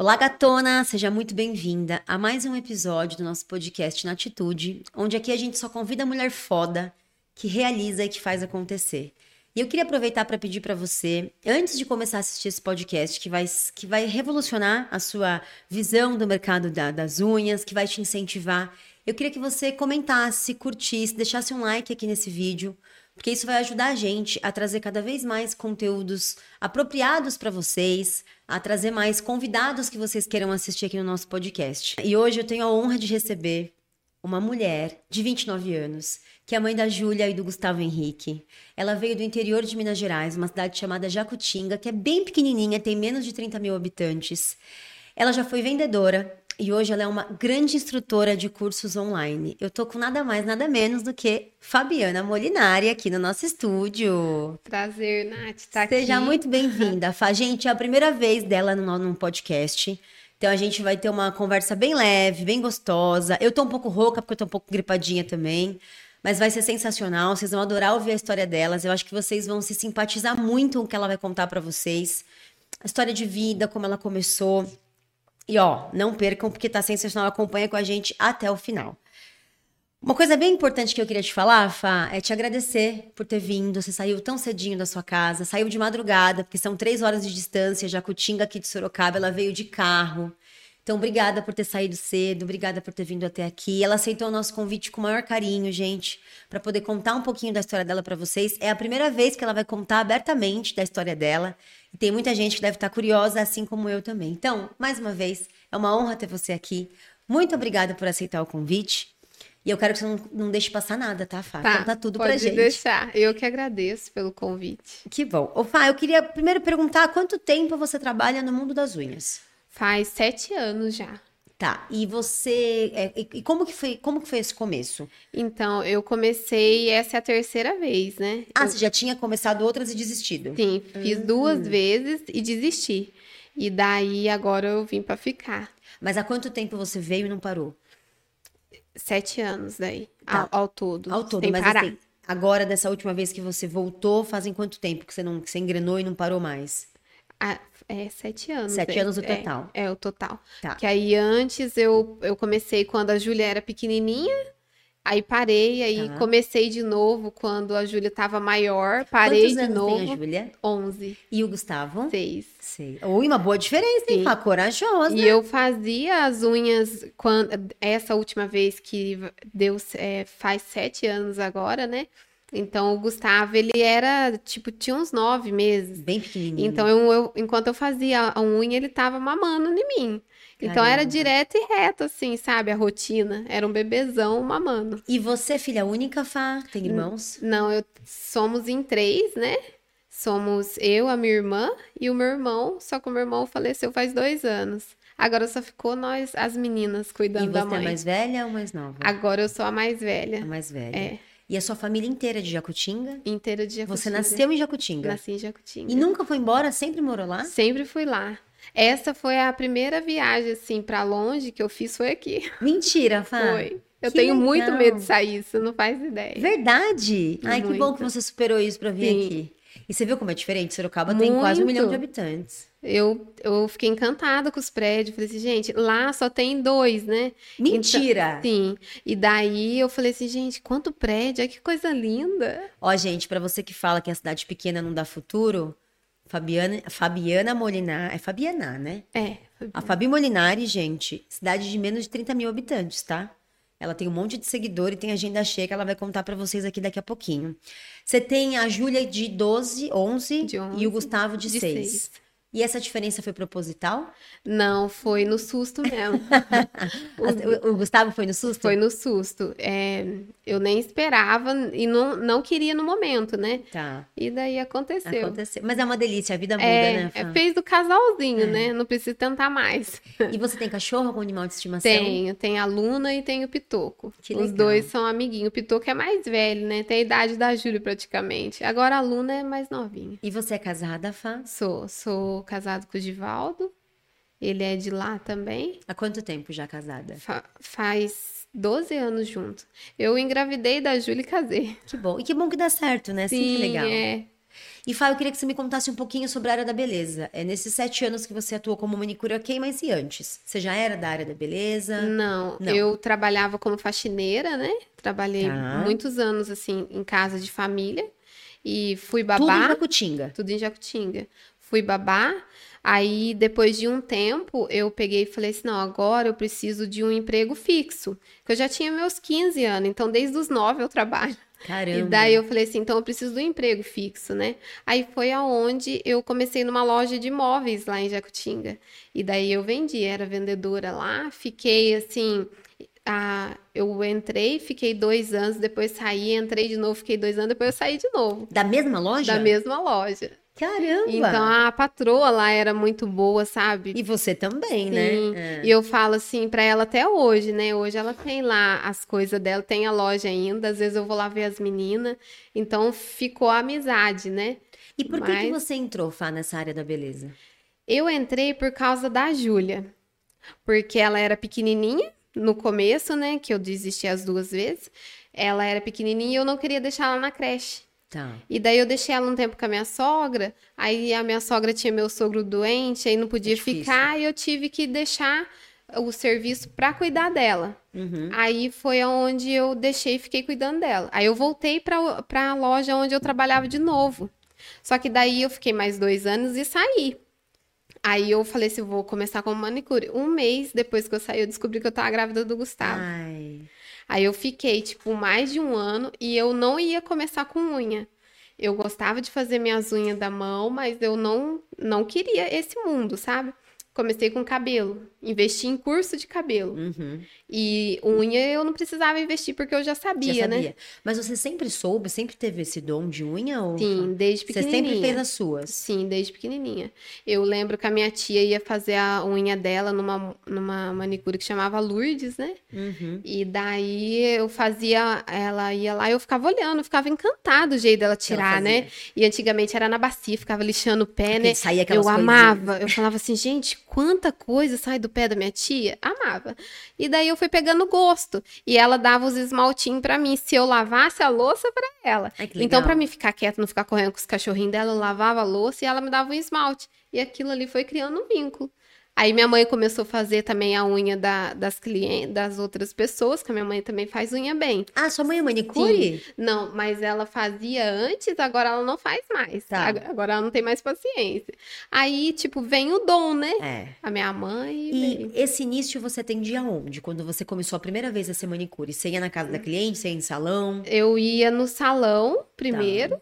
Olá, gatona! Seja muito bem-vinda a mais um episódio do nosso podcast Na Atitude, onde aqui a gente só convida a mulher foda que realiza e que faz acontecer. E eu queria aproveitar para pedir para você, antes de começar a assistir esse podcast, que vai, que vai revolucionar a sua visão do mercado da, das unhas, que vai te incentivar, eu queria que você comentasse, curtisse, deixasse um like aqui nesse vídeo, porque isso vai ajudar a gente a trazer cada vez mais conteúdos apropriados para vocês, a trazer mais convidados que vocês queiram assistir aqui no nosso podcast. E hoje eu tenho a honra de receber uma mulher de 29 anos, que é mãe da Júlia e do Gustavo Henrique. Ela veio do interior de Minas Gerais, uma cidade chamada Jacutinga, que é bem pequenininha, tem menos de 30 mil habitantes. Ela já foi vendedora, e hoje ela é uma grande instrutora de cursos online. Eu tô com nada mais, nada menos do que Fabiana Molinari aqui no nosso estúdio. Prazer, Nath, tá Seja aqui. muito bem-vinda. Gente, é a primeira vez dela no, no podcast. Então a gente vai ter uma conversa bem leve, bem gostosa. Eu tô um pouco rouca porque eu tô um pouco gripadinha também. Mas vai ser sensacional, vocês vão adorar ouvir a história delas. Eu acho que vocês vão se simpatizar muito com o que ela vai contar para vocês. A história de vida, como ela começou, e ó, não percam porque tá sensacional, acompanha com a gente até o final. Uma coisa bem importante que eu queria te falar, Fá, é te agradecer por ter vindo. Você saiu tão cedinho da sua casa, saiu de madrugada, porque são três horas de distância. Jacutinga aqui de Sorocaba, ela veio de carro. Então, obrigada por ter saído cedo, obrigada por ter vindo até aqui. Ela aceitou o nosso convite com o maior carinho, gente, para poder contar um pouquinho da história dela para vocês. É a primeira vez que ela vai contar abertamente da história dela. E tem muita gente que deve estar curiosa, assim como eu também. Então, mais uma vez, é uma honra ter você aqui. Muito obrigada por aceitar o convite. E eu quero que você não, não deixe passar nada, tá, Fá? Tá, Conta tudo pode pra gente. Pode deixar. Eu que agradeço pelo convite. Que bom. Ô, Fá, eu queria primeiro perguntar quanto tempo você trabalha no mundo das unhas? Faz sete anos já. Tá. E você. É, e como que foi, como que foi esse começo? Então, eu comecei, essa é a terceira vez, né? Ah, eu... você já tinha começado outras e desistido? Sim, fiz hum. duas vezes e desisti. E daí agora eu vim para ficar. Mas há quanto tempo você veio e não parou? Sete anos daí, tá. ao, ao, todo. Ao todo, mas parar. assim, agora dessa última vez que você voltou, fazem quanto tempo que você não que você engrenou e não parou mais? Ah, é sete anos. Sete é, anos o total. É, é, o total. Tá. Que aí antes eu, eu comecei quando a Júlia era pequenininha, aí parei, aí tá. comecei de novo quando a Júlia estava maior, parei Quantos de anos novo. Tem a Júlia? Onze. E o Gustavo? Seis. Seis. Ui, uma boa diferença, hein? Fá? Corajosa. E eu fazia as unhas quando essa última vez que deu é, faz sete anos agora, né? Então, o Gustavo, ele era, tipo, tinha uns nove meses. Bem pequenininho. Então, eu, eu, enquanto eu fazia a unha, ele tava mamando em mim. Caramba. Então, era direto e reto, assim, sabe? A rotina. Era um bebezão mamando. E você, filha única, Fá? Tem irmãos? Não, eu somos em três, né? Somos eu, a minha irmã e o meu irmão. Só que o meu irmão faleceu faz dois anos. Agora só ficou nós, as meninas, cuidando da mãe. E você é mais velha ou mais nova? Agora eu sou a mais velha. A mais velha. É. E a sua família inteira de Jacutinga? Inteira de Jacutinga. Você nasceu em Jacutinga? Nasci em Jacutinga. E nunca foi embora? Sempre morou lá? Sempre fui lá. Essa foi a primeira viagem, assim, para longe que eu fiz foi aqui. Mentira, Fá. Foi. Eu que tenho legal. muito medo de sair, você não faz ideia. Verdade? Ai, muito. que bom que você superou isso para vir Sim. aqui. E você viu como é diferente? Sorocaba muito. tem quase um milhão de habitantes. Eu, eu fiquei encantada com os prédios. Falei assim, gente, lá só tem dois, né? Mentira! Então, sim. E daí eu falei assim, gente, quanto prédio? que coisa linda. Ó, gente, para você que fala que a cidade pequena não dá futuro, Fabiana, Fabiana Molinar. É Fabiana, né? É. Fabiana. A Fabi Molinari, gente, cidade de menos de 30 mil habitantes, tá? Ela tem um monte de seguidor e tem agenda cheia que ela vai contar para vocês aqui daqui a pouquinho. Você tem a Júlia de 12, 11, de 11 e o Gustavo de, de 6. 6. E essa diferença foi proposital? Não, foi no susto mesmo. o, o, Gustavo foi no susto? Foi no susto. É, eu nem esperava e não, não queria no momento, né? Tá. E daí aconteceu. Aconteceu. Mas é uma delícia, a vida muda, é, né? É, fez do casalzinho, é. né? Não precisa tentar mais. E você tem cachorro, algum animal de estimação? Tenho, tem a Luna e tem o Pitoco. Que Os dois são amiguinhos. O Pitoco é mais velho, né? Tem a idade da Júlia praticamente. Agora a Luna é mais novinha. E você é casada, Fá? Sou, sou casado com o Divaldo. Ele é de lá também. Há quanto tempo já casada? Fa faz 12 anos junto. Eu engravidei da Júlia e casei. Que bom. E que bom que dá certo, né? Sim, Sempre legal. É. E Fá, eu queria que você me contasse um pouquinho sobre a área da beleza. É nesses sete anos que você atuou como manicure ok, mas e antes? Você já era da área da beleza? Não, Não. eu trabalhava como faxineira, né? Trabalhei Tá. muitos anos, assim, em casa de família. E fui Tudo em babá. Jacutinga. Tudo em Jacutinga. Fui babá. Aí, depois de um tempo, eu peguei e falei assim: não, agora eu preciso de um emprego fixo. Porque eu já tinha meus 15 anos, então desde os 9 eu trabalho. Caramba. E daí eu falei assim: então eu preciso do emprego fixo, né? Aí foi aonde eu comecei numa loja de móveis lá em Jacutinga. E daí eu vendi, era vendedora lá, fiquei assim. ah, eu entrei, fiquei dois anos, depois saí, entrei de novo, fiquei dois anos, depois eu saí de novo. Da mesma loja? Da mesma loja. Caramba! Então a patroa lá era muito boa, sabe? E você também, Sim. né? É. E eu falo assim pra ela até hoje, né? Hoje ela tem lá as coisas dela, tem a loja ainda, às vezes eu vou lá ver as meninas. Então ficou a amizade, né? E por que, que Mas- você entrou, Fá, nessa área da beleza? Eu entrei por causa da Júlia, porque ela era pequenininha no começo, né? Que eu desisti as duas vezes. Ela era pequenininha e eu não queria deixar ela na creche. Tá. E daí eu deixei ela um tempo com a minha sogra, aí a minha sogra tinha meu sogro doente, aí não podia difícil. ficar, e eu tive que deixar o serviço para cuidar dela. Uhum. Aí foi onde eu deixei e fiquei cuidando dela. Aí eu voltei para a loja onde eu trabalhava de novo. Só que daí eu fiquei mais dois anos e saí. Aí eu falei assim, vou começar como manicure. Um mês depois que eu saí, eu descobri que eu tava grávida do Gustavo. Ai. Aí eu fiquei, tipo, mais de um ano e eu não ia começar com unha. Eu gostava de fazer minhas unhas da mão, mas eu não, não queria esse mundo, sabe? Comecei com cabelo, investi em curso de cabelo. Uhum. E unha eu não precisava investir porque eu já sabia, Já né? sabia. Mas você sempre soube, sempre teve esse dom de unha? Ou... Sim, desde Você pequenininha. sempre fez as suas? Sim, desde pequenininha. Eu lembro que a minha tia ia fazer a unha dela numa, numa manicure que chamava Lourdes, né? Uhum. E daí eu fazia, ela ia lá e eu ficava olhando, eu ficava encantada o jeito dela tirar, né? E antigamente era na bacia, ficava lixando o pé, Porque né? saía Eu amava, eu falava assim, gente, quanta coisa sai do pé da minha tia. Amava. E daí eu fui pegando gosto. E ela dava os esmaltinhos pra mim, se eu lavasse a louça pra ela. Ai, Então, pra mim ficar quieta, não ficar correndo com os cachorrinhos dela, eu lavava a louça e ela me dava um esmalte. E aquilo ali foi criando um vínculo. Aí minha mãe começou a fazer também a unha da- das clientes, das outras pessoas, que a minha mãe também faz unha bem. Ah, sua mãe é manicure? Não, mas ela fazia antes, agora ela não faz mais. Tá. Ag- Agora ela não tem mais paciência. Aí, tipo, vem o dom, né? É. A minha mãe E veio. esse início você tem de aonde? Quando você começou a primeira vez a ser manicure? Você ia na casa da cliente, você ia em salão? Eu ia no salão Tá.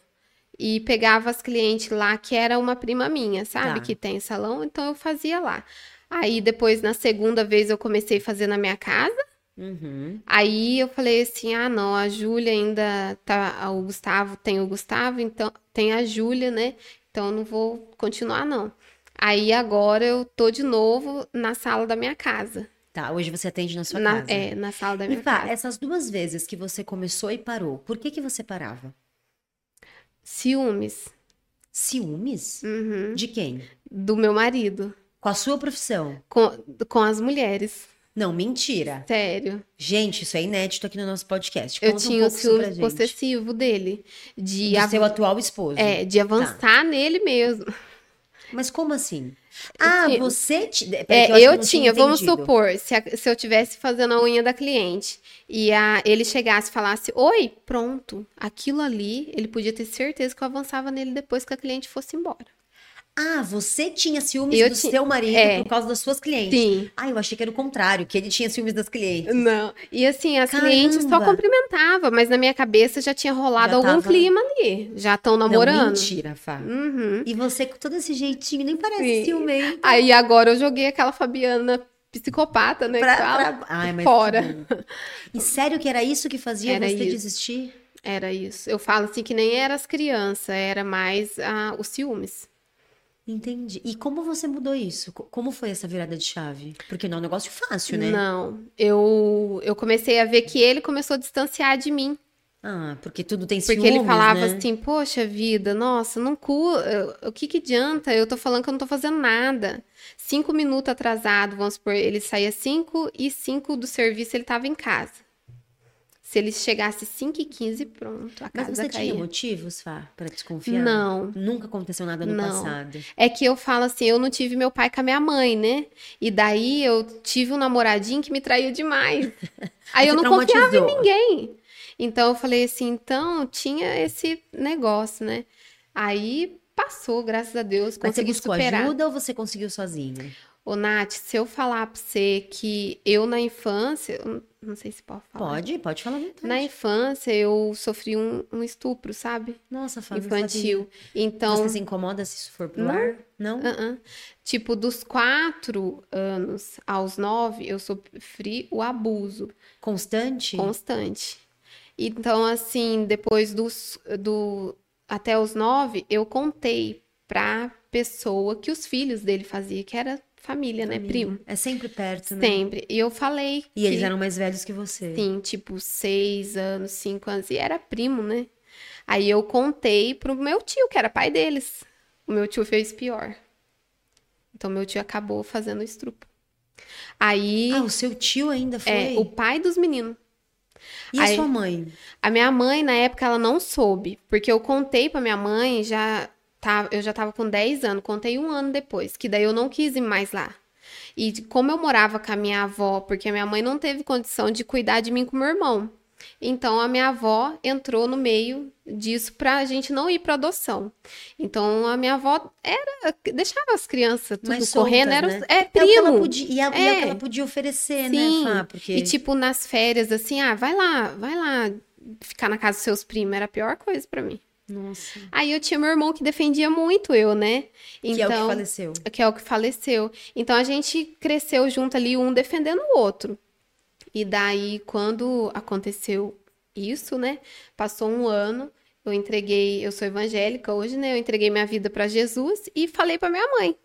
E pegava as clientes lá, que era uma prima minha, sabe? Tá. Que tem salão, então eu fazia lá. Aí depois, na segunda vez, eu comecei a fazer na minha casa. Uhum. Aí eu falei assim: ah, não, a Júlia ainda tá. O Gustavo tem o Gustavo, então tem a Júlia, né? Então eu não vou continuar, não. Aí agora eu tô de novo na sala da minha casa. Tá, hoje você atende na sua Na- casa. é, na sala da E minha Fá, casa. essas duas vezes que você começou e parou, por que que você parava? Ciúmes. Ciúmes? Uhum. De quem? Do meu marido. Com a sua profissão? Com, com as mulheres. Não, mentira. Sério. Gente, isso é inédito aqui no nosso podcast. Eu Conta um tinha o isso pra ciúme possessivo dele. De, Do av- seu atual esposo. é, de avançar nele mesmo. Mas como assim? Ah, tinha- você... Peraí, É, eu, eu não tinha, vamos supor, se, a- se eu tivesse fazendo a unha da cliente e a, ele chegasse e falasse, oi, pronto, aquilo ali, ele podia ter certeza que eu avançava nele depois que a cliente fosse embora. Ah, você tinha ciúmes Eu do ti- seu marido é. por causa das suas clientes. Sim. Ah, eu achei que era o contrário, que ele tinha ciúmes das clientes. Não. E assim, as clientes só Caramba. cumprimentava, mas na minha cabeça já tinha rolado Já algum tava- clima ali. Já estão Não, namorando. mentira, Fá. Uhum. E você com todo esse jeitinho, nem parece Sim. ciumento. Aí agora eu joguei aquela Fabiana psicopata, né? Pra- pra- Ai, mas fora. E sério que era isso que fazia Era você isso. desistir? Era isso. Eu falo assim que nem era as crianças, era mais ah, os ciúmes. Entendi. E como você mudou isso? Co- Como foi essa virada de chave? Porque não é um negócio fácil, né? Não, eu, eu comecei a ver que ele começou a distanciar de mim. Ah, porque tudo tem Porque ciúmes, ele falava né? assim, poxa vida, nossa, não cu... eu- o que que adianta? Eu tô falando que eu não tô fazendo nada. Cinco minutos atrasado, vamos supor, ele saía cinco e cinco do serviço ele tava em casa. Se ele chegasse 5 e 15, pronto, a Mas casa você caía. tinha motivos, Fá, pra desconfiar? Não. Nunca aconteceu nada no Não. passado. É que eu falo assim, eu não tive meu pai com a minha mãe, né? E daí eu tive um namoradinho que me traiu demais. Aí eu Você não confiava em ninguém. Então eu falei assim, então tinha esse negócio, né? Aí passou, graças a Deus, Mas você consegui buscou superar. ajuda ou você conseguiu sozinha? Ô, Nath, se eu falar pra você que eu na infância, não sei se pode falar. Pode, pode falar vontade. Na infância eu sofri um, um estupro, sabe? Nossa, Fá, não Infantil. Então, Você se incomoda se isso for pro Não. ar? Não? Ah, ah. Tipo, dos quatro anos aos nove, eu sofri o abuso Constante? constante. Então, assim, depois dos do até os nove, eu contei pra pessoa que os filhos dele faziam, que era família, né, Família. primo? É sempre perto, né? Sempre. E eu falei E eles que, eram mais velhos que você. sim, tipo, seis anos, cinco anos, e era primo, né? Aí eu contei pro meu tio, que era pai deles. O meu tio fez pior. Então, meu tio acabou fazendo o estrupo. Aí, Ah, o seu tio ainda foi? é, o pai dos meninos. E a aí- sua mãe? A minha mãe, na época, ela não soube, porque eu contei pra minha mãe, já tá, eu já tava com 10 anos, contei um ano depois, que daí eu não quis ir mais lá. E como eu morava com a minha avó, porque a minha mãe não teve condição de cuidar de mim com meu irmão. Então a minha avó entrou no meio disso pra gente não ir pra adoção. Então a minha avó era deixava as crianças tudo correndo, soltas, era né? é É o que ela primo. podia, e é, e é o que É. ela podia oferecer, Sim. né, Fá? Porque... E tipo, nas férias, assim, ah, vai lá, vai lá ficar na casa dos seus primos. Era a pior coisa pra mim. Nossa. Aí eu tinha meu irmão que defendia muito eu, né? Que é o que Então, faleceu. que é o que faleceu. Então a gente cresceu junto ali, um defendendo o outro. E daí, quando aconteceu isso, né? Passou um ano, eu entreguei, eu sou evangélica hoje, né? Eu entreguei minha vida para Jesus e falei para minha mãe o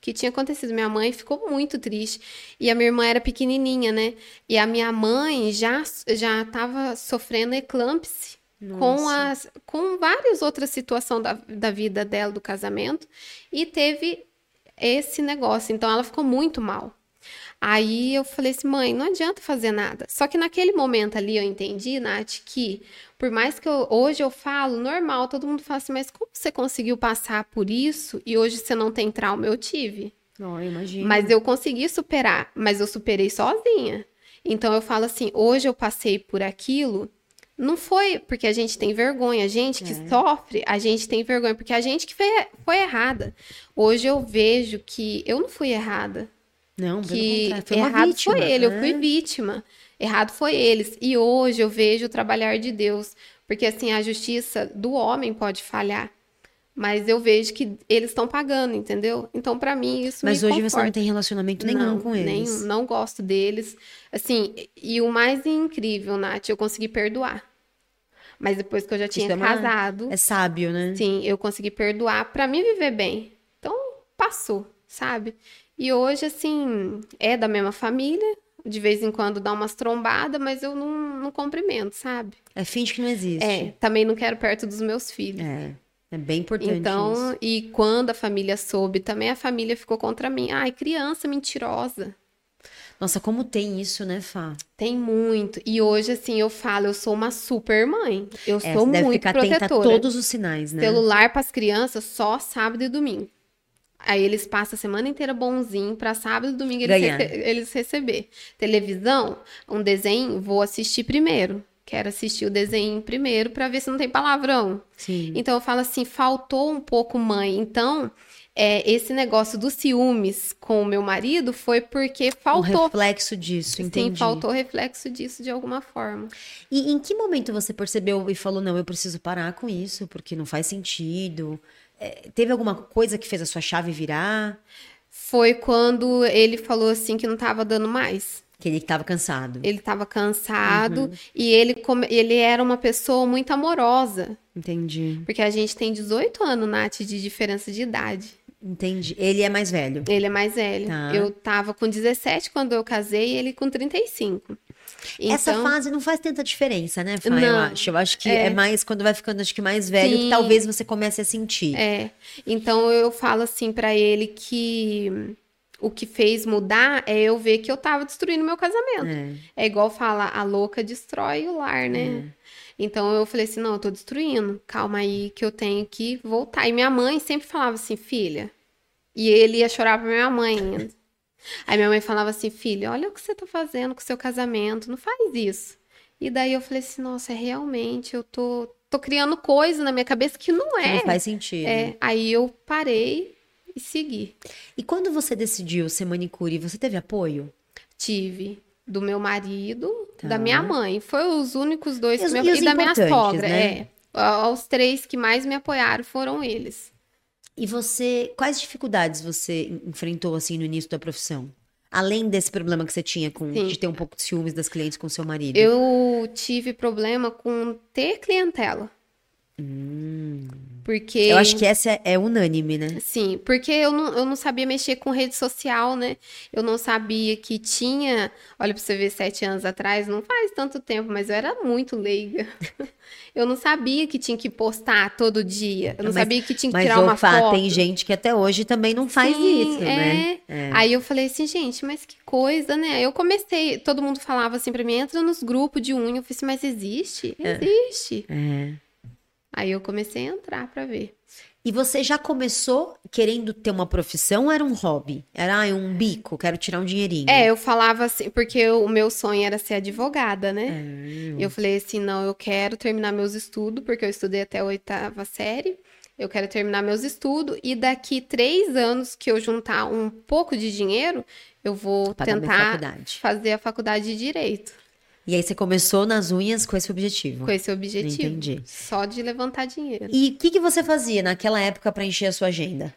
que tinha acontecido. Minha mãe ficou muito triste. E a minha irmã era pequenininha, né? E a minha mãe já já estava sofrendo eclâmpsia com, as, com várias outras situações da, da vida dela, do casamento, e teve esse negócio. Então ela ficou muito mal. Aí eu falei assim, mãe, não adianta fazer nada. Só que naquele momento ali eu entendi, Nath, que por mais que eu- hoje eu falo normal, todo mundo fala assim, mas como você conseguiu passar por isso e hoje você não tem trauma? Eu tive. Não, eu imagino. Mas eu consegui superar, mas eu superei sozinha. Então eu falo assim, hoje eu passei por aquilo, não foi porque a gente tem vergonha, a gente que É. sofre, a gente tem vergonha, porque a gente que foi, foi errada. Hoje eu vejo que eu não fui errada, Não, que foi errado vítima. foi ele, eu né? fui vítima. Errado foi eles. E hoje eu vejo o trabalhar de Deus, porque assim a justiça do homem pode falhar. Mas eu vejo que eles estão pagando, entendeu? Então, pra mim, isso Mas hoje você conforta. não tem relacionamento nenhum Não, com eles. nenhum, não gosto deles. Assim, e o mais incrível, Nath, eu consegui perdoar. Mas depois que eu já tinha é casado, É sábio, né? sim, eu consegui perdoar pra me viver bem. Então, passou, sabe? E hoje, assim, é da mesma família. De vez em quando dá umas trombadas, mas eu não, não cumprimento, sabe? É finge que não existe. É, também não quero perto dos meus filhos. É, é bem importante Então, isso. e quando a família soube, também a família ficou contra mim. Ai, criança mentirosa. Nossa, como tem isso, né, Fá? Tem muito. E hoje, assim, eu falo, eu sou uma super mãe. Eu É, sou muito ficar atenta a protetora. todos os sinais, né? Celular para as crianças só sábado e domingo. Aí eles passam a semana inteira bonzinho para sábado e domingo eles, rece eles receber. Televisão, um desenho, vou assistir primeiro. Quero assistir o desenho primeiro para ver se não tem palavrão. Sim. Então eu falo assim, faltou um pouco mãe. Então, é, esse negócio dos ciúmes com o meu marido foi porque Um faltou. reflexo disso, entendi. Sim, faltou reflexo disso de alguma forma. E em que momento você percebeu e falou, não, eu preciso parar com isso, porque não faz sentido? É, teve alguma coisa que fez a sua chave virar? Foi quando ele falou assim que não tava dando mais. Que ele estava cansado. Ele tava cansado Uhum. e ele, ele era uma pessoa muito amorosa. Entendi. Porque a gente tem 18 anos, Nath, de diferença de idade. Entendi. Ele é mais velho. Ele é mais velho. Tá. Eu tava com 17 quando eu casei e ele com 35. Essa Então, fase não faz tanta diferença, né, Fá? Eu Não. acho. Eu acho que é. É. mais quando vai ficando, acho que mais velho, que Sim. talvez você comece a sentir. É. Então eu falo assim pra ele que o que fez mudar é eu ver que eu tava destruindo meu casamento. É. É igual fala, a louca destrói o lar, né? Então eu falei assim, não, eu tô destruindo. Calma aí que eu tenho que voltar. E minha mãe sempre falava assim, filha. E ele ia chorar pra minha mãe ainda. Aí minha mãe falava assim, filha, olha o que você tá fazendo com o seu casamento, não faz isso. E daí eu falei assim, nossa, é realmente, eu tô, tô criando coisa na minha cabeça que não é. Não faz sentido. É, aí eu parei e segui. E quando você decidiu ser manicure, você teve apoio? Tive do meu marido, Tá. da minha mãe. Foi os únicos dois E que e me os e da minha sogra, né? é. Os três que mais me apoiaram foram eles. E você, quais dificuldades você en- enfrentou assim no início da profissão? Além desse problema que você tinha com Sim. de ter um pouco de ciúmes das clientes com seu marido. Eu tive problema com ter clientela. Porque Hum. Eu acho que essa é, é unânime, né? Sim, porque eu não, eu não sabia mexer com rede social, né? Eu não sabia que tinha. Olha, pra você ver, sete anos atrás, não faz tanto tempo, mas eu era muito leiga. Eu não sabia que tinha que postar todo dia. Eu não Mas- sabia que tinha que Mas tirar uma Fá, foto. tem gente que até hoje também não faz Sim, isso, né? é. Aí eu falei assim, gente, mas que coisa, né? Eu comecei, todo mundo falava assim pra mim, entra nos grupos de unha. Eu falei assim, mas existe? Existe. É. Aí eu comecei a entrar pra ver. E você já começou querendo ter uma profissão ou era um hobby? Era ah, um bico, quero tirar um dinheirinho. É, eu falava assim, porque o meu sonho era ser advogada, né? E eu falei assim, não, eu quero terminar meus estudos, porque eu estudei até a oitava série. Eu quero terminar meus estudos e daqui três anos que eu juntar um pouco de dinheiro, eu vou Pagar tentar fazer a faculdade de Direito. E aí você começou nas unhas com esse objetivo. Com esse objetivo. Entendi. Só de levantar dinheiro. E o que, que você fazia naquela época para encher a sua agenda?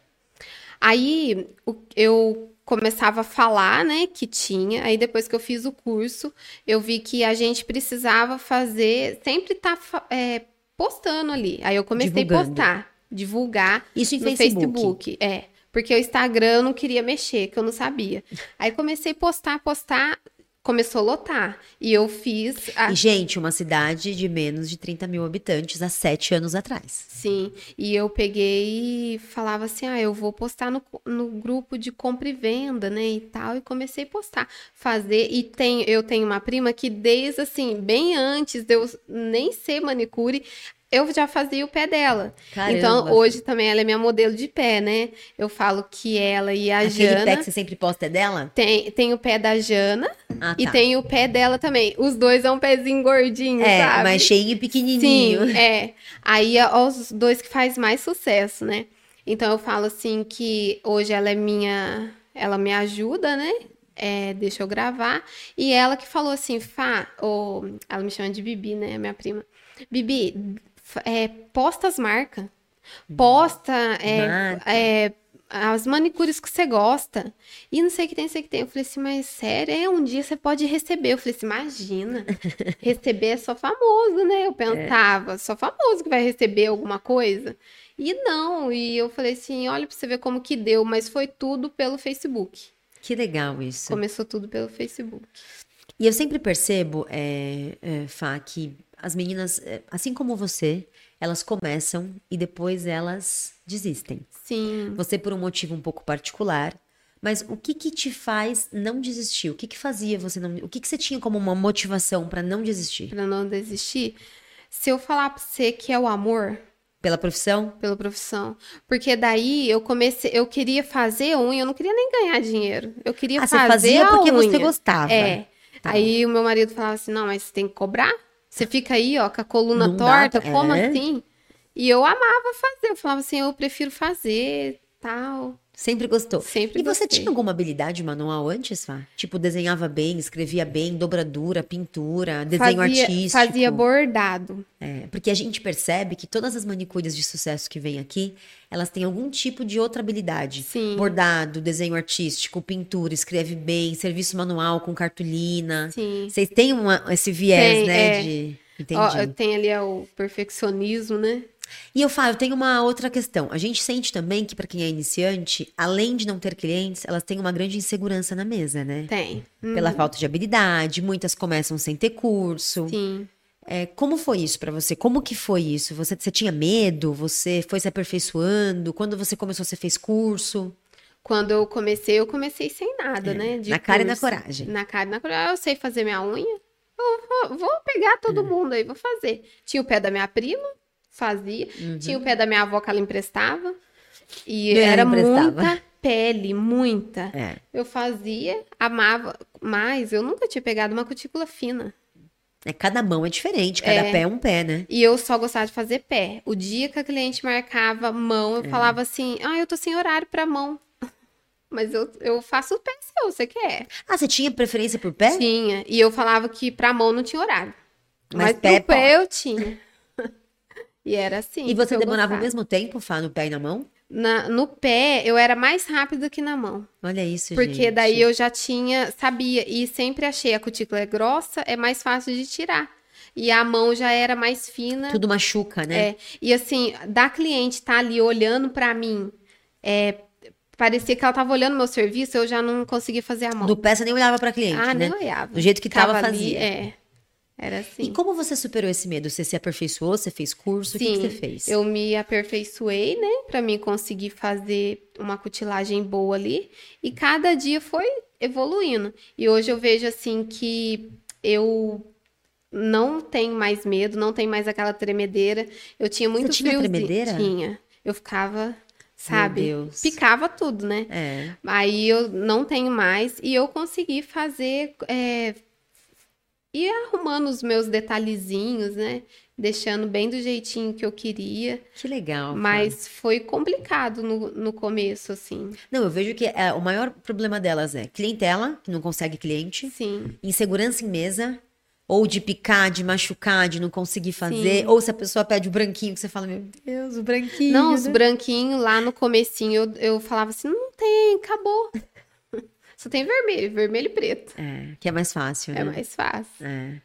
Aí eu começava a falar, né, que tinha. Aí depois que eu fiz o curso, eu vi que a gente precisava fazer, sempre tá é, postando ali. Aí eu comecei Divulgando. a postar, divulgar Isso em no Facebook. Facebook. É, porque o Instagram eu não queria mexer, que eu não sabia. Aí comecei a postar, postar, começou a lotar. E eu fiz a- E, gente, uma cidade de menos de 30 mil habitantes há sete anos atrás. Sim, e eu peguei e falava assim, ah, eu vou postar no, no grupo de compra e venda, né, e tal, e comecei a postar, fazer, e tem, eu tenho uma prima que desde, assim, bem antes de eu nem ser manicure, eu já fazia o pé dela. Caramba. Então, hoje também ela é minha modelo de pé, né, eu falo que ela e a Aquele Jana... pé que você sempre posta é dela? Tem, tem o pé da Jana Ah, e tá. tem o pé dela também. Os dois é um pezinho gordinho, É, sabe? mas cheinho e pequenininho. Sim, é. Aí é os dois que faz mais sucesso, né? Então eu falo assim que hoje ela é minha, ela me ajuda, né? É, deixa eu gravar. E ela que falou assim, Fá, ou ela me chama de Bibi, né? Minha prima. Bibi, é, posta as marcas. Posta é, Marca. é, as manicures que você gosta. E não sei o que tem, não sei o que tem. Eu falei assim, mas sério, é, um dia você pode receber. Eu falei assim, imagina, receber é só famoso, né? Eu pensava, só famoso que vai receber alguma coisa. E não, e eu falei assim, olha pra você ver como que deu, mas foi tudo pelo Facebook. Que legal isso. Começou tudo pelo Facebook. E eu sempre percebo, é, é, Fá, que as meninas, é, assim como você, elas começam e depois elas desistem. Sim. Você por um motivo um pouco particular, mas o que que te faz não desistir? O que que fazia você não... O que que você tinha como uma motivação para não desistir? Pra não desistir. Se eu falar pra você que é o amor, Pela profissão? pela profissão. Porque daí eu comecei, eu queria fazer unha, eu não queria nem ganhar dinheiro. Eu queria Ah, você fazer fazia a porque você unha. gostava. É. Tá. Aí o meu marido falava assim: "Não, mas você tem que cobrar? Você fica aí, ó, com a coluna Não dá, torta, como é. assim?" E eu amava fazer, eu falava assim: "Eu prefiro fazer, tal". Sempre gostou. Sempre E você gostei. tinha alguma habilidade manual antes, Fá? Tipo, desenhava bem, escrevia bem, dobradura, pintura, desenho fazia, artístico? Fazia bordado. É, porque a gente percebe que todas as manicures de sucesso que vêm aqui, elas têm algum tipo de outra habilidade. Sim. Bordado, desenho artístico, pintura, escreve bem, serviço manual com cartolina. Sim. Vocês têm uma- esse viés, Tem, né? é. De... Entendi. Ó, tem ali o perfeccionismo, né? E eu falo, eu tenho uma outra questão. A gente sente também que para quem é iniciante, além de não ter clientes, elas têm uma grande insegurança na mesa, né? Tem. Hum, Pela falta de habilidade, muitas começam sem ter curso. Sim. É, como foi isso pra você? Como que foi isso? Você, você tinha medo? Você foi se aperfeiçoando? Quando você começou, você fez curso? quando eu comecei, eu comecei sem nada, É, né? de na cara e na curso. coragem. Na cara e na coragem. Eu sei fazer minha unha. Eu vou, vou pegar todo É. mundo aí, vou fazer. Tinha o pé da minha prima, fazia. Tinha o pé da minha avó que ela emprestava. E Ela era emprestava. muita pele, muita. É. Eu fazia, amava, mas eu nunca tinha pegado uma cutícula fina. É, cada mão é diferente, cada É. pé é um pé, né? E eu só gostava de fazer pé. O dia que a cliente marcava mão, eu É. falava assim: ah, eu tô sem horário pra mão. Mas eu, eu faço o pé seu, você quer? Ah, você tinha preferência por pé? Tinha. E eu falava que pra mão não tinha horário. Mas Mas, pé, pro pé eu tinha. E era assim. E você demorava o mesmo tempo, Fá, no pé e na mão? Na- no pé, eu era mais rápida que na mão. Olha isso, Porque gente. daí eu já tinha, sabia, e sempre achei a cutícula é grossa, é mais fácil de tirar. E a mão já era mais fina. Tudo machuca, né? É, e assim, da cliente tá ali olhando pra mim, é, parecia que ela tava olhando meu serviço, eu já não conseguia fazer a mão. Do pé você nem olhava pra cliente, ah, né? nem olhava. Do jeito que tava, ali, fazia. é, era assim. E como você superou esse medo? Você se aperfeiçoou? Você fez curso? o que, que Sim, você fez? Eu me aperfeiçoei, né, Pra mim conseguir fazer uma cutilagem boa ali, e cada dia foi evoluindo. E hoje eu vejo assim que eu não tenho mais medo, não tenho mais aquela tremedeira. Eu tinha muito tinha friozinho. tremedeira? Tinha. Eu ficava, sabe, Deus. picava tudo, né? É. Aí eu não tenho mais e eu consegui fazer. É, ir arrumando os meus detalhezinhos, né? Deixando bem do jeitinho que eu queria. Que legal. Fá. Mas foi complicado no, no começo, assim. Não, eu vejo que é, o maior problema delas é clientela, que não consegue cliente, Sim. insegurança em mesa, ou de picar, de machucar, de não conseguir fazer, Sim. ou se a pessoa pede o branquinho, que você fala, meu Deus, o branquinho. Não, os né? branquinhos lá no comecinho eu, eu falava assim: não tem, acabou. Só tem vermelho, vermelho e preto. É, que é mais fácil, né? É mais fácil. É.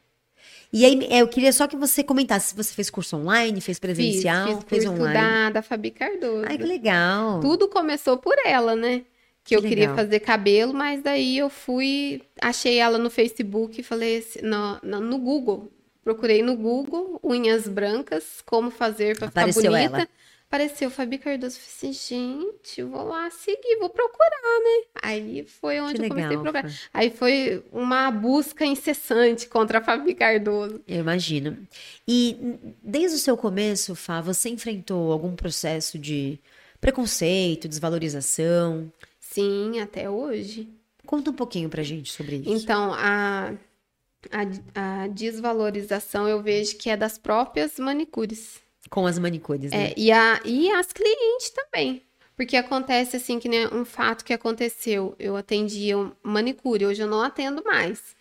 E aí, é, eu queria só que você comentasse se você fez curso online, fez presencial, fiz, fiz fez online. da, da Fabi Cardoso. Ai, que legal. Tudo começou por ela, né? Que, Que eu queria legal. fazer cabelo, mas daí eu fui, achei ela no Facebook e falei assim, no, no, no Google. Procurei no Google unhas brancas, como fazer pra ficar bonita. ela. Apareceu Fabi Cardoso. Falei assim, gente, vou lá seguir, vou procurar, né? Aí foi onde Que eu comecei a legal, procurar. Fran. Aí foi uma busca incessante contra a Fabi Cardoso. Eu imagino. E desde o seu começo, Fá, você enfrentou algum processo de preconceito, desvalorização? Sim, até hoje. Conta um pouquinho pra gente sobre isso. Então, a, a, a desvalorização eu vejo que é das próprias manicures. Com as manicures, né? É, e, a, e as clientes também. Porque acontece assim, que nem um fato que aconteceu. Eu atendia um manicure, hoje eu não atendo mais.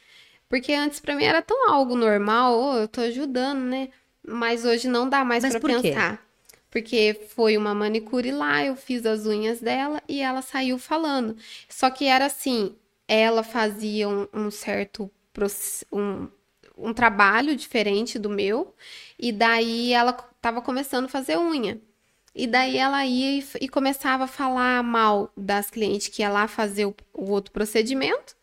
Porque antes pra mim era tão algo normal, oh, eu tô ajudando, né? Mas hoje não dá mais pra por quê? pensar. Porque foi uma manicure lá, eu fiz as unhas dela e ela saiu falando. Só que era assim, ela fazia um, um certo um, um trabalho diferente do meu, e daí ela tava começando a fazer unha. E daí ela ia e, e começava a falar mal das clientes que ia lá fazer o, o outro procedimento.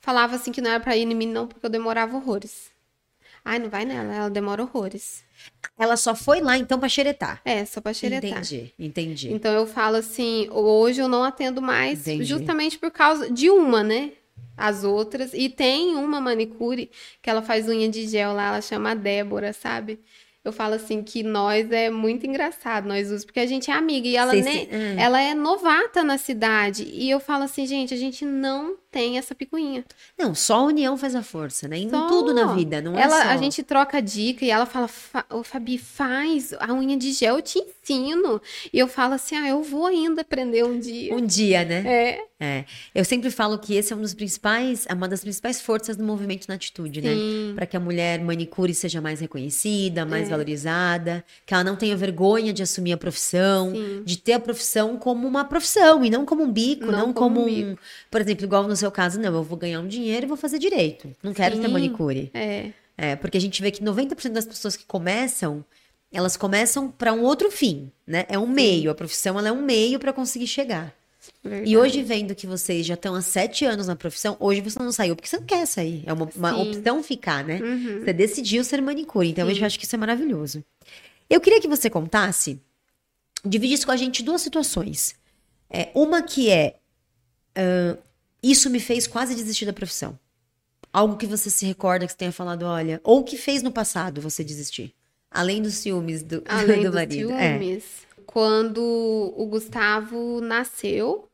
Falava assim que não era pra ir em mim, não, porque eu demorava horrores. Ai, não vai nela, ela demora horrores. Ela só foi lá então pra xeretar. É, só pra xeretar. Entendi, entendi. Então eu falo assim, hoje eu não atendo mais Entendi. justamente por causa de uma, né? As outras. E tem uma manicure que ela faz unha de gel lá, ela chama Débora, sabe? Eu falo assim que nós é muito engraçado, nós usamos, porque a gente é amiga e ela, Vocês nem, se- ah. ela é novata na cidade. E eu falo assim, gente, a gente não tem essa picuinha. Não, só a união faz a força, né? Em Só. tudo na vida, não é ela, só... A gente troca dica e ela fala, "Fa- ô Fabi, faz a unha de gel, eu te ensino. E eu falo assim, ah, eu vou ainda aprender um dia. Um dia, né? É, É. Eu sempre falo que esse é um dos principais, é uma das principais forças do movimento na atitude, né? sim. Para que a mulher manicure seja mais reconhecida, É. mais valorizada, que ela não tenha vergonha de assumir a profissão, Sim. de ter a profissão como uma profissão e não como um bico, não, Não como, como um um, por exemplo, igual no seu caso, não, eu vou ganhar um dinheiro e vou fazer direito. Não quero ter Sim. manicure. É, É, porque a gente vê que 90% das pessoas que começam, elas começam para um outro fim, né? É um meio, a profissão ela é um meio para conseguir chegar. verdade. E hoje, vendo que vocês já estão há sete anos na profissão, hoje você não saiu porque você não quer sair. É uma, uma opção ficar, né? Uhum. Você decidiu ser manicure. Então, Sim. eu acho que isso é maravilhoso. Eu queria que você contasse, dividisse com a gente duas situações. É, uma que é ah, isso me fez quase desistir da profissão. Algo que você se recorda que você tenha falado, olha, ou que fez no passado você desistir. Além dos ciúmes do, Além do dos marido. É. ciúmes, quando o Gustavo nasceu,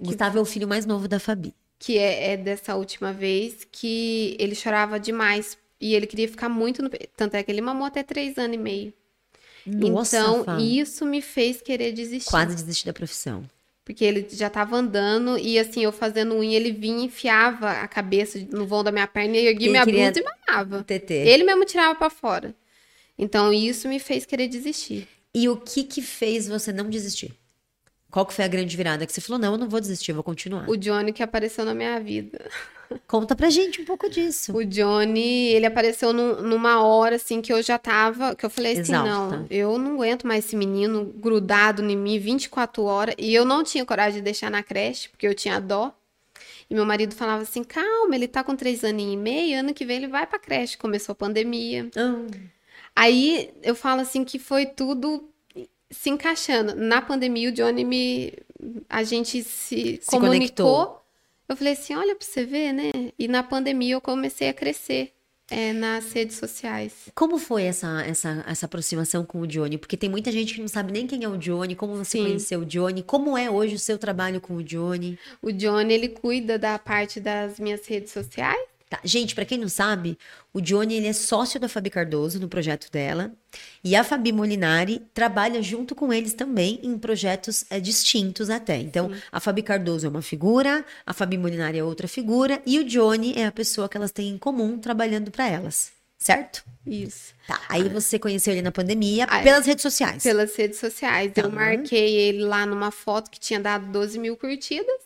O Gustavo é o filho mais novo da Fabi. que é, é dessa última vez, que ele chorava demais e ele queria ficar muito no. Tanto é que ele mamou até três anos e meio. Nossa, então, Fá. isso me fez querer desistir. quase desistir da profissão. Porque ele já tava andando e assim, eu fazendo unha, ele vinha e enfiava a cabeça no vão da minha perna e erguia minha queria- blusa e mamava. TT. Ele mesmo tirava pra fora. Então, isso me fez querer desistir. E o que que fez você não desistir? Qual que foi a grande virada que você falou, não, eu não vou desistir, eu vou continuar. O Johnny que apareceu na minha vida. Conta pra gente um pouco disso. O Johnny, ele apareceu num- numa hora assim que eu já tava, que eu falei assim, Exausta. não, eu não aguento mais esse menino grudado em mim 24 horas, e eu não tinha coragem de deixar na creche, porque eu tinha dó. E meu marido falava assim: "Calma, ele tá com três aninhos e meio, ano que vem ele vai pra creche". Começou a pandemia. Ah, Aí eu falo assim que foi tudo se encaixando. Na pandemia, o Johnny me. A gente se, Se comunicou. conectou. Eu falei assim: olha pra você ver, né? E na pandemia eu comecei a crescer é, nas redes sociais. Como foi essa, essa, essa aproximação com o Johnny? Porque tem muita gente que não sabe nem quem é o Johnny, como você Sim. conheceu o Johnny, como é hoje o seu trabalho com o Johnny. O Johnny, ele cuida da parte das minhas redes sociais. Tá, Gente, pra quem não sabe, o Johnny ele é sócio da Fabi Cardoso no projeto dela. E a Fabi Molinari trabalha junto com eles também em projetos é, distintos até. Então, a Fabi Cardoso é uma figura, a Fabi Molinari é outra figura, e o Johnny é a pessoa que elas têm em comum trabalhando pra elas. Certo? Isso. Tá. Aí você conheceu ele na pandemia pelas redes sociais. Pelas redes sociais. Tá. Eu marquei ele lá numa foto que tinha dado 12 mil curtidas.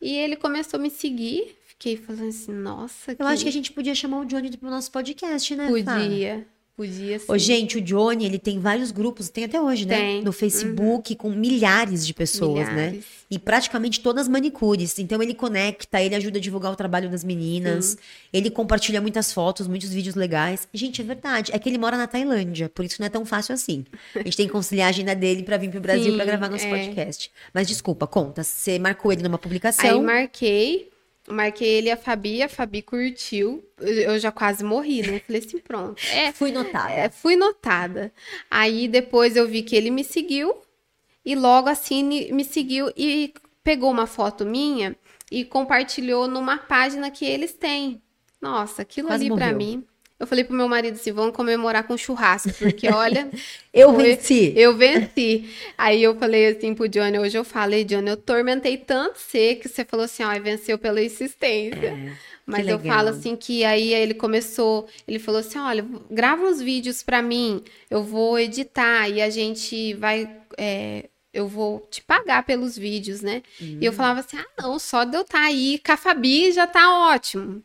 E ele começou a me seguir. Fiquei falando assim, nossa, Eu acho que a gente podia chamar o Johnny pro nosso podcast, né? Fá? Podia. Podia sim. Ô, gente, o Johnny, ele tem vários grupos, tem até hoje, né? Tem. Uhum. No Facebook, com milhares de pessoas, né? Milhares. E praticamente todas manicures. Então, ele conecta, ele ajuda a divulgar o trabalho das meninas. Ele compartilha muitas fotos, muitos vídeos legais. Gente, é verdade. É que ele mora na Tailândia, por isso não é tão fácil assim. A gente tem que conciliar a agenda dele pra vir pro Brasil pra gravar nosso é. podcast. Mas desculpa, conta. Você marcou ele numa Aí publicação. marquei, marquei ele e a Fabi, a Fabi curtiu. Eu já quase morri, né? Falei assim, pronto. É, Fui notada. é, fui notada. Aí depois eu vi que ele me seguiu e logo assim me seguiu e pegou uma foto minha e compartilhou numa página que eles têm. Nossa, aquilo Quase ali pra morreu. mim. Eu falei pro meu marido assim, vamos comemorar com churrasco, porque olha, Eu Foi- venci. eu venci. Aí eu falei assim pro Johnny, hoje eu falei, Johnny, eu tormentei tanto você que você falou assim, ó, venceu pela insistência. Mas eu falo assim que aí ele começou, ele falou assim, olha, grava uns vídeos pra mim, eu vou editar e a gente vai, é, eu vou te pagar pelos vídeos, né? E eu falava assim, ah, não, só de eu estar aí com a Fabi já tá ótimo.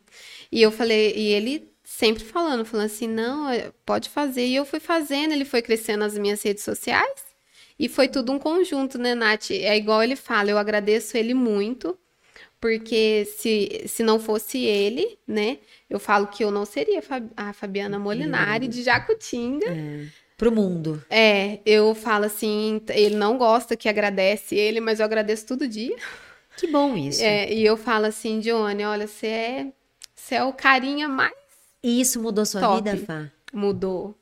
E eu falei, e ele sempre falando, falando assim, não, é, pode fazer. E eu fui fazendo, ele foi crescendo nas minhas redes sociais. E foi tudo um conjunto, né, Nath? É igual ele fala, eu agradeço ele muito, porque se, se não fosse ele, né, eu falo que eu não seria a Fabiana Molinari de Jacutinga. Pro mundo. É, eu falo assim, ele não gosta que agradece ele, mas eu agradeço todo dia. Que bom isso. É, e eu falo assim, Johnny, olha, você é, você é o carinha mais E isso mudou sua Top. vida, Fá? Mudou.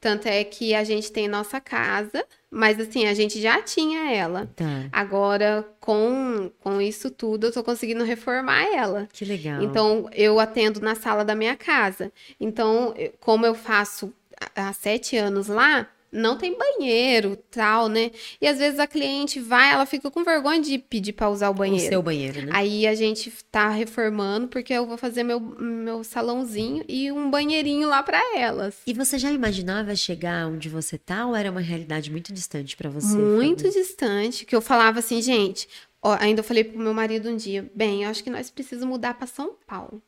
Tanto é que a gente tem nossa casa, mas assim, a gente já tinha ela. Tá. Agora, com, com isso tudo, eu tô conseguindo reformar ela. Que legal. Então, eu atendo na sala da minha casa. Então, como eu faço há sete anos lá, não tem banheiro, tal, né? E às vezes a cliente vai, ela fica com vergonha de pedir para usar o o banheiro. seu banheiro, né? Aí a gente tá reformando porque eu vou fazer meu, meu salãozinho e um banheirinho lá para elas. E você já imaginava chegar onde você tá ou era uma realidade muito distante pra você? Muito distante, que eu falava assim, gente, ó, ainda eu falei pro meu marido um dia, bem, eu acho que nós precisamos mudar para São Paulo.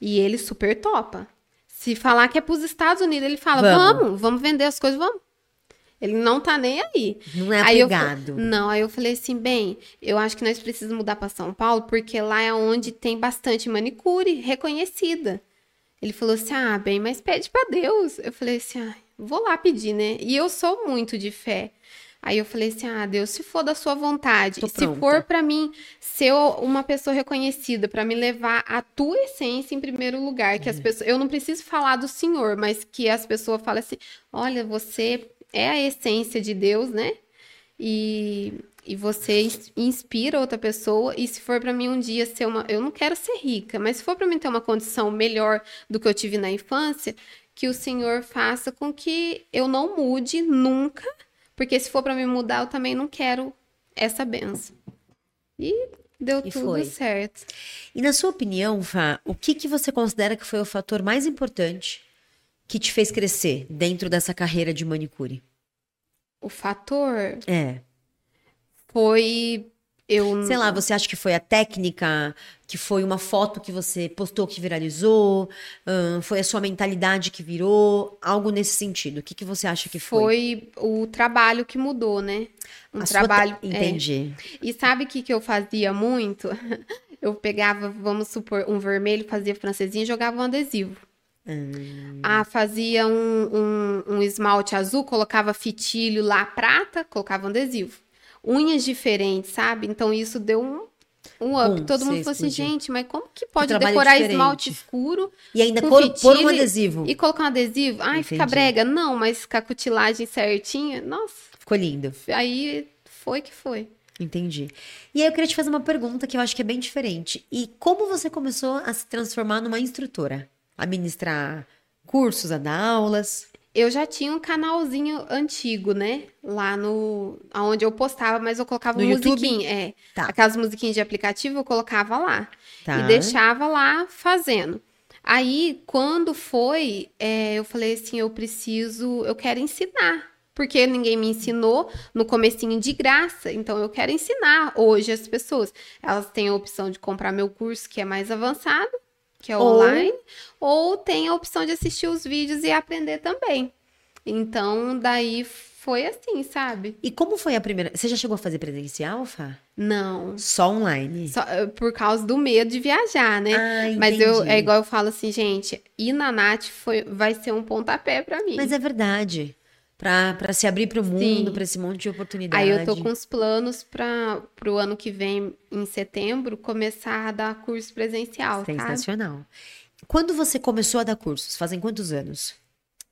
E ele super topa. Se falar que é pros Estados Unidos, ele fala, Vamos. vamos, vamos, vender as coisas, vamos. Ele não tá nem aí. Não é Aí eu apegado. não, aí eu falei assim, bem, eu acho que nós precisamos mudar para São Paulo, porque lá é onde tem bastante manicure reconhecida. Ele falou assim: "Ah, bem, mas pede para Deus". Eu falei assim: ah, vou lá pedir, né? E eu sou muito de fé. Aí eu falei assim: "Ah, Deus, se for da sua vontade, Tô se pronta. for pra mim ser uma pessoa reconhecida, pra me levar a tua essência em primeiro lugar, que É. as pessoas, eu não preciso falar do Senhor, mas que as pessoas falem assim: "Olha, você é a essência de Deus, né? E e você ins- inspira outra pessoa, e se for pra mim um dia ser uma, eu não quero ser rica, mas se for pra mim ter uma condição melhor do que eu tive na infância, que o Senhor faça com que eu não mude nunca, porque se for pra me mudar, eu também não quero essa benção. E deu E tudo foi. certo. E na sua opinião, Fá, o que, que você considera que foi o fator mais importante que te fez crescer dentro dessa carreira de manicure? O fator É. foi eu Sei lá, você acha que foi a técnica, que foi uma foto que você postou que viralizou, foi a sua mentalidade que virou, algo nesse sentido. O que, que você acha que foi? foi o trabalho que mudou, né? Um A sua trabalho. é. Entendi. E sabe o que, que eu fazia muito? Eu pegava, vamos supor, um vermelho, fazia francesinha e jogava um adesivo. Hum. Ah, fazia um, um, um esmalte azul, colocava fitilho lá, prata, colocava um adesivo. Unhas diferentes, sabe? Então isso deu um, um up. Todo mundo falou assim, gente, mas como que pode decorar diferente. esmalte escuro E ainda cor, pôr um adesivo. e colocar um adesivo? Ai, fica Entendi. brega. Não, mas com a cutilagem certinha, nossa, Ficou lindo. aí foi que foi. Entendi. E aí eu queria te fazer uma pergunta que eu acho que é bem diferente. E como você começou a se transformar numa instrutora? A ministrar cursos, a dar aulas? Eu já tinha um canalzinho antigo, né? Lá no. onde eu postava, mas eu colocava No YouTube? musiquinha. É. Tá. Aquelas musiquinhas de aplicativo eu colocava lá. Tá. E deixava lá fazendo. Aí, quando foi, é, eu falei assim, eu preciso, eu quero ensinar. Porque ninguém me ensinou no comecinho de graça. Então, eu quero ensinar hoje as pessoas. Elas têm a opção de comprar meu curso, que é mais avançado, que é Ou- online. Ou tem a opção de assistir os vídeos e aprender também. Então, daí foi assim, sabe? E como foi a primeira? Você já chegou a fazer presencial, Fá? Não. Só online? Só, eh, por causa do medo de viajar, né? Ah, Mas eu, é igual eu falo assim, gente, ir na Nath foi, vai ser um pontapé pra mim. Mas é verdade. Pra se abrir pro mundo, Sim. pra esse monte de oportunidade. Aí eu tô com os planos para pro ano que vem, em setembro, começar a dar curso presencial, sabe? Sensacional. Quando você começou a dar cursos? Fazem quantos anos?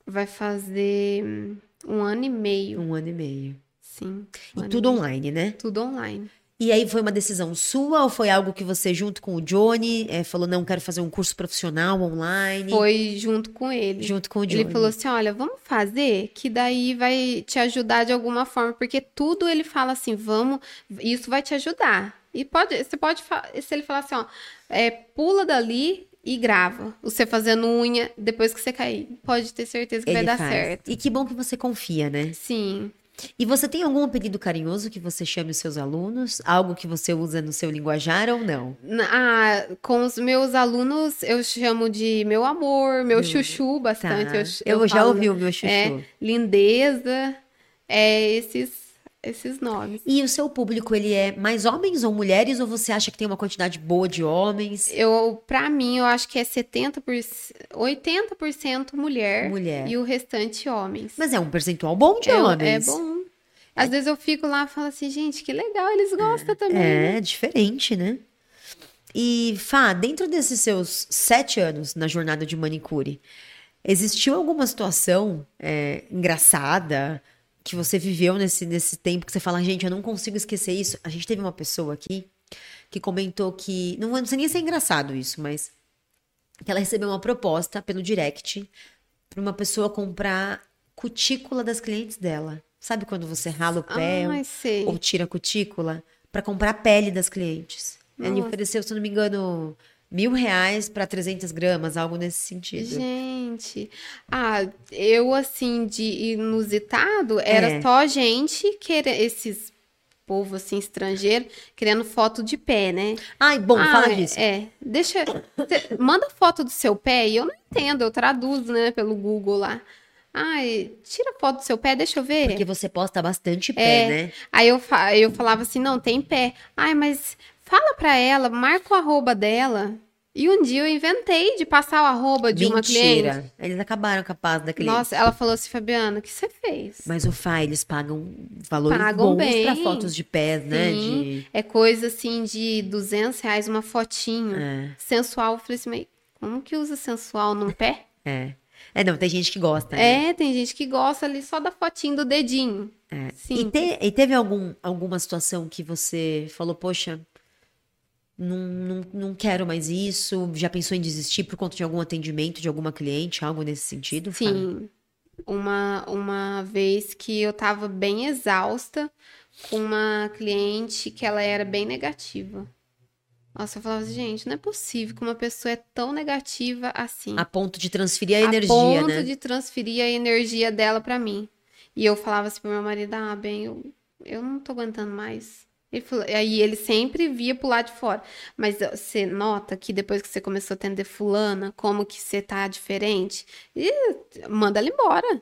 Vai fazer hum, um ano e meio, Um ano e meio. sim. um E tudo online, né? Tudo online. E aí foi uma decisão sua ou foi algo que você, junto com o Johnny, eh, falou, não, quero fazer um curso profissional online? Foi junto com ele. Junto com o Johnny. Ele falou assim: olha, vamos fazer, que daí vai te ajudar de alguma forma, porque tudo ele fala assim, vamos, isso vai te ajudar. E pode, você pode, se ele falar assim, ó, é, pula dali e grava. Você fazendo unha depois que você cair. Pode ter certeza que vai Ele dar faz. certo. E que bom que você confia, né? Sim. E você tem algum apelido carinhoso que você chame os seus alunos? Algo que você usa no seu linguajar ou não? Ah, com os meus alunos, eu chamo de meu amor, meu chuchu bastante. Tá. Eu, ch- Eu, já ouvi o meu chuchu. É, lindeza, é esses, esses nomes. E o seu público, ele é mais homens ou mulheres? Ou você acha que tem uma quantidade boa de homens? Eu, pra mim, eu acho que é 70%, 80% mulher, Mulher. e o restante homens. Mas é um percentual bom de é, homens. é bom. Às vezes eu fico lá e falo assim, gente, que legal, eles gostam também. né? É, diferente, né? E, Fá, dentro desses seus sete anos na jornada de manicure, existiu alguma situação é, engraçada que você viveu nesse, nesse tempo que você fala, gente, eu não consigo esquecer isso? A gente teve uma pessoa aqui que comentou que. Não, não sei nem se é engraçado isso, mas. Que ela recebeu uma proposta pelo direct para uma pessoa comprar cutícula das clientes dela. Sabe quando você rala o pé? Sei. ou tira a cutícula para comprar a pele das clientes. Ele Nossa. ofereceu, se não me engano, mil reais para 300 gramas, algo nesse sentido. Gente, ah, eu assim, de inusitado, era É. só gente querer, esses povo assim, estrangeiro, querendo foto de pé, né? Ai, bom, Ah, fala disso. É, deixa, manda foto do seu pé e eu não entendo, eu traduzo, né, pelo Google lá. Ai, tira foto do seu pé, deixa eu ver. Porque você posta bastante pé, É. né? Aí eu, eu falava assim, não, tem pé. Ai, mas fala pra ela, marca o arroba dela E um dia eu inventei de passar o arroba de uma cliente. Mentira. Eles acabaram com a paz da cliente. Nossa, ela falou assim, Fabiana, o que você fez? Mas o Fai, eles pagam valores Pagam bons pra fotos de pés, né? Sim. De... É coisa assim de 200 reais uma fotinho. É, Sensual. Eu falei assim, mas como que usa sensual num pé? é. É, não, tem gente que gosta, né? É, tem gente que gosta ali só da fotinho do dedinho. É. Sim. E, te- e teve algum, alguma situação que você falou, poxa, não, não, não quero mais isso? Já pensou em desistir por conta de algum atendimento de alguma cliente, algo nesse sentido? Sim. Uma, uma vez que eu tava bem exausta com uma cliente que ela era bem negativa. Nossa, eu falava assim, gente, não é possível que uma pessoa é tão negativa assim. A ponto de transferir a a energia, ponto né? de transferir a energia dela pra mim. E eu falava assim pro meu marido, ah, bem, eu, eu não tô aguentando mais. Ele falou, aí ele sempre via pro lado de fora. Mas você nota que depois que você começou a atender fulana, como que você tá diferente? E manda ela embora.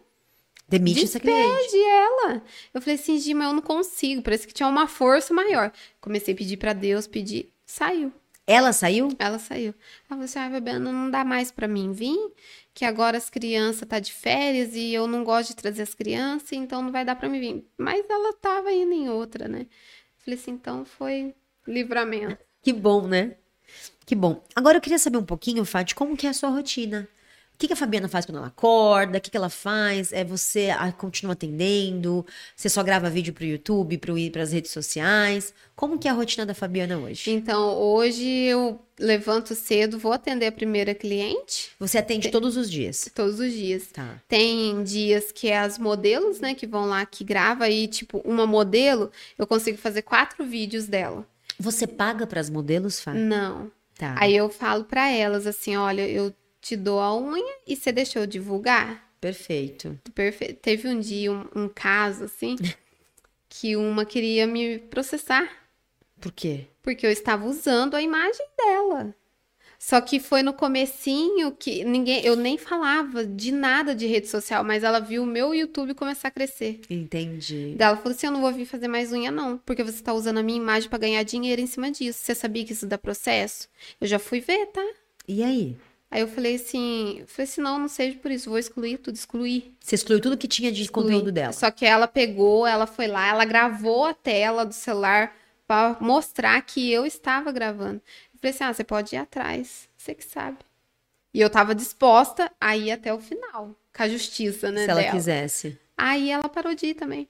Demite essa cliente. Despede ela. Eu falei assim, Gi, mas eu não consigo. Parece que tinha uma força maior. Comecei a pedir pra Deus, pedir. Saiu. Ela saiu? Ela saiu. Ela falou assim: ah, Fabiana, não dá mais pra mim vir, que agora as crianças tá de férias e eu não gosto de trazer as crianças, então não vai dar pra mim vir. Mas ela tava indo em outra, né? Falei assim, então foi livramento. Que bom, né? Que bom. Agora eu queria saber um pouquinho, Fátima, como que é a sua rotina? O que, que a Fabiana faz quando ela acorda? O que, que ela faz? É você ah, continua atendendo? Você só grava vídeo pro YouTube, para as redes sociais? Como que é a rotina da Fabiana hoje? Então, hoje eu levanto cedo, vou atender a primeira cliente Você atende todos os dias? todos os dias. Tá. Tem dias que é as modelos, né, que vão lá, que grava e, tipo, uma modelo, eu consigo fazer quatro vídeos dela. Você paga para as modelos, Fá? Não. Tá. Aí eu falo pra elas assim, olha, eu te dou a unha e você deixou divulgar? Perfeito. Perfeito. Teve um dia um, um caso assim que uma queria me processar Por quê? porque eu estava usando a imagem dela. Só que foi no comecinho que ninguém, eu nem falava de nada de rede social, mas ela viu o meu YouTube começar a crescer. Entendi. Daí ela falou assim: Eu não vou vir fazer mais unha, não, porque você tá usando a minha imagem pra ganhar dinheiro em cima disso. Você sabia que isso dá processo? Eu já fui ver, tá? E aí? Aí eu falei assim, eu falei assim, não, não seja por isso, vou excluir tudo, excluir. Você excluiu tudo que tinha de excluir. conteúdo dela. Só que ela pegou, ela foi lá, ela gravou a tela do celular pra mostrar que eu estava gravando. Eu falei assim, ah, você pode ir atrás, você que sabe. E eu tava disposta a ir até o final, com a justiça, né, Se ela dela. quisesse. Aí ela parou de ir também.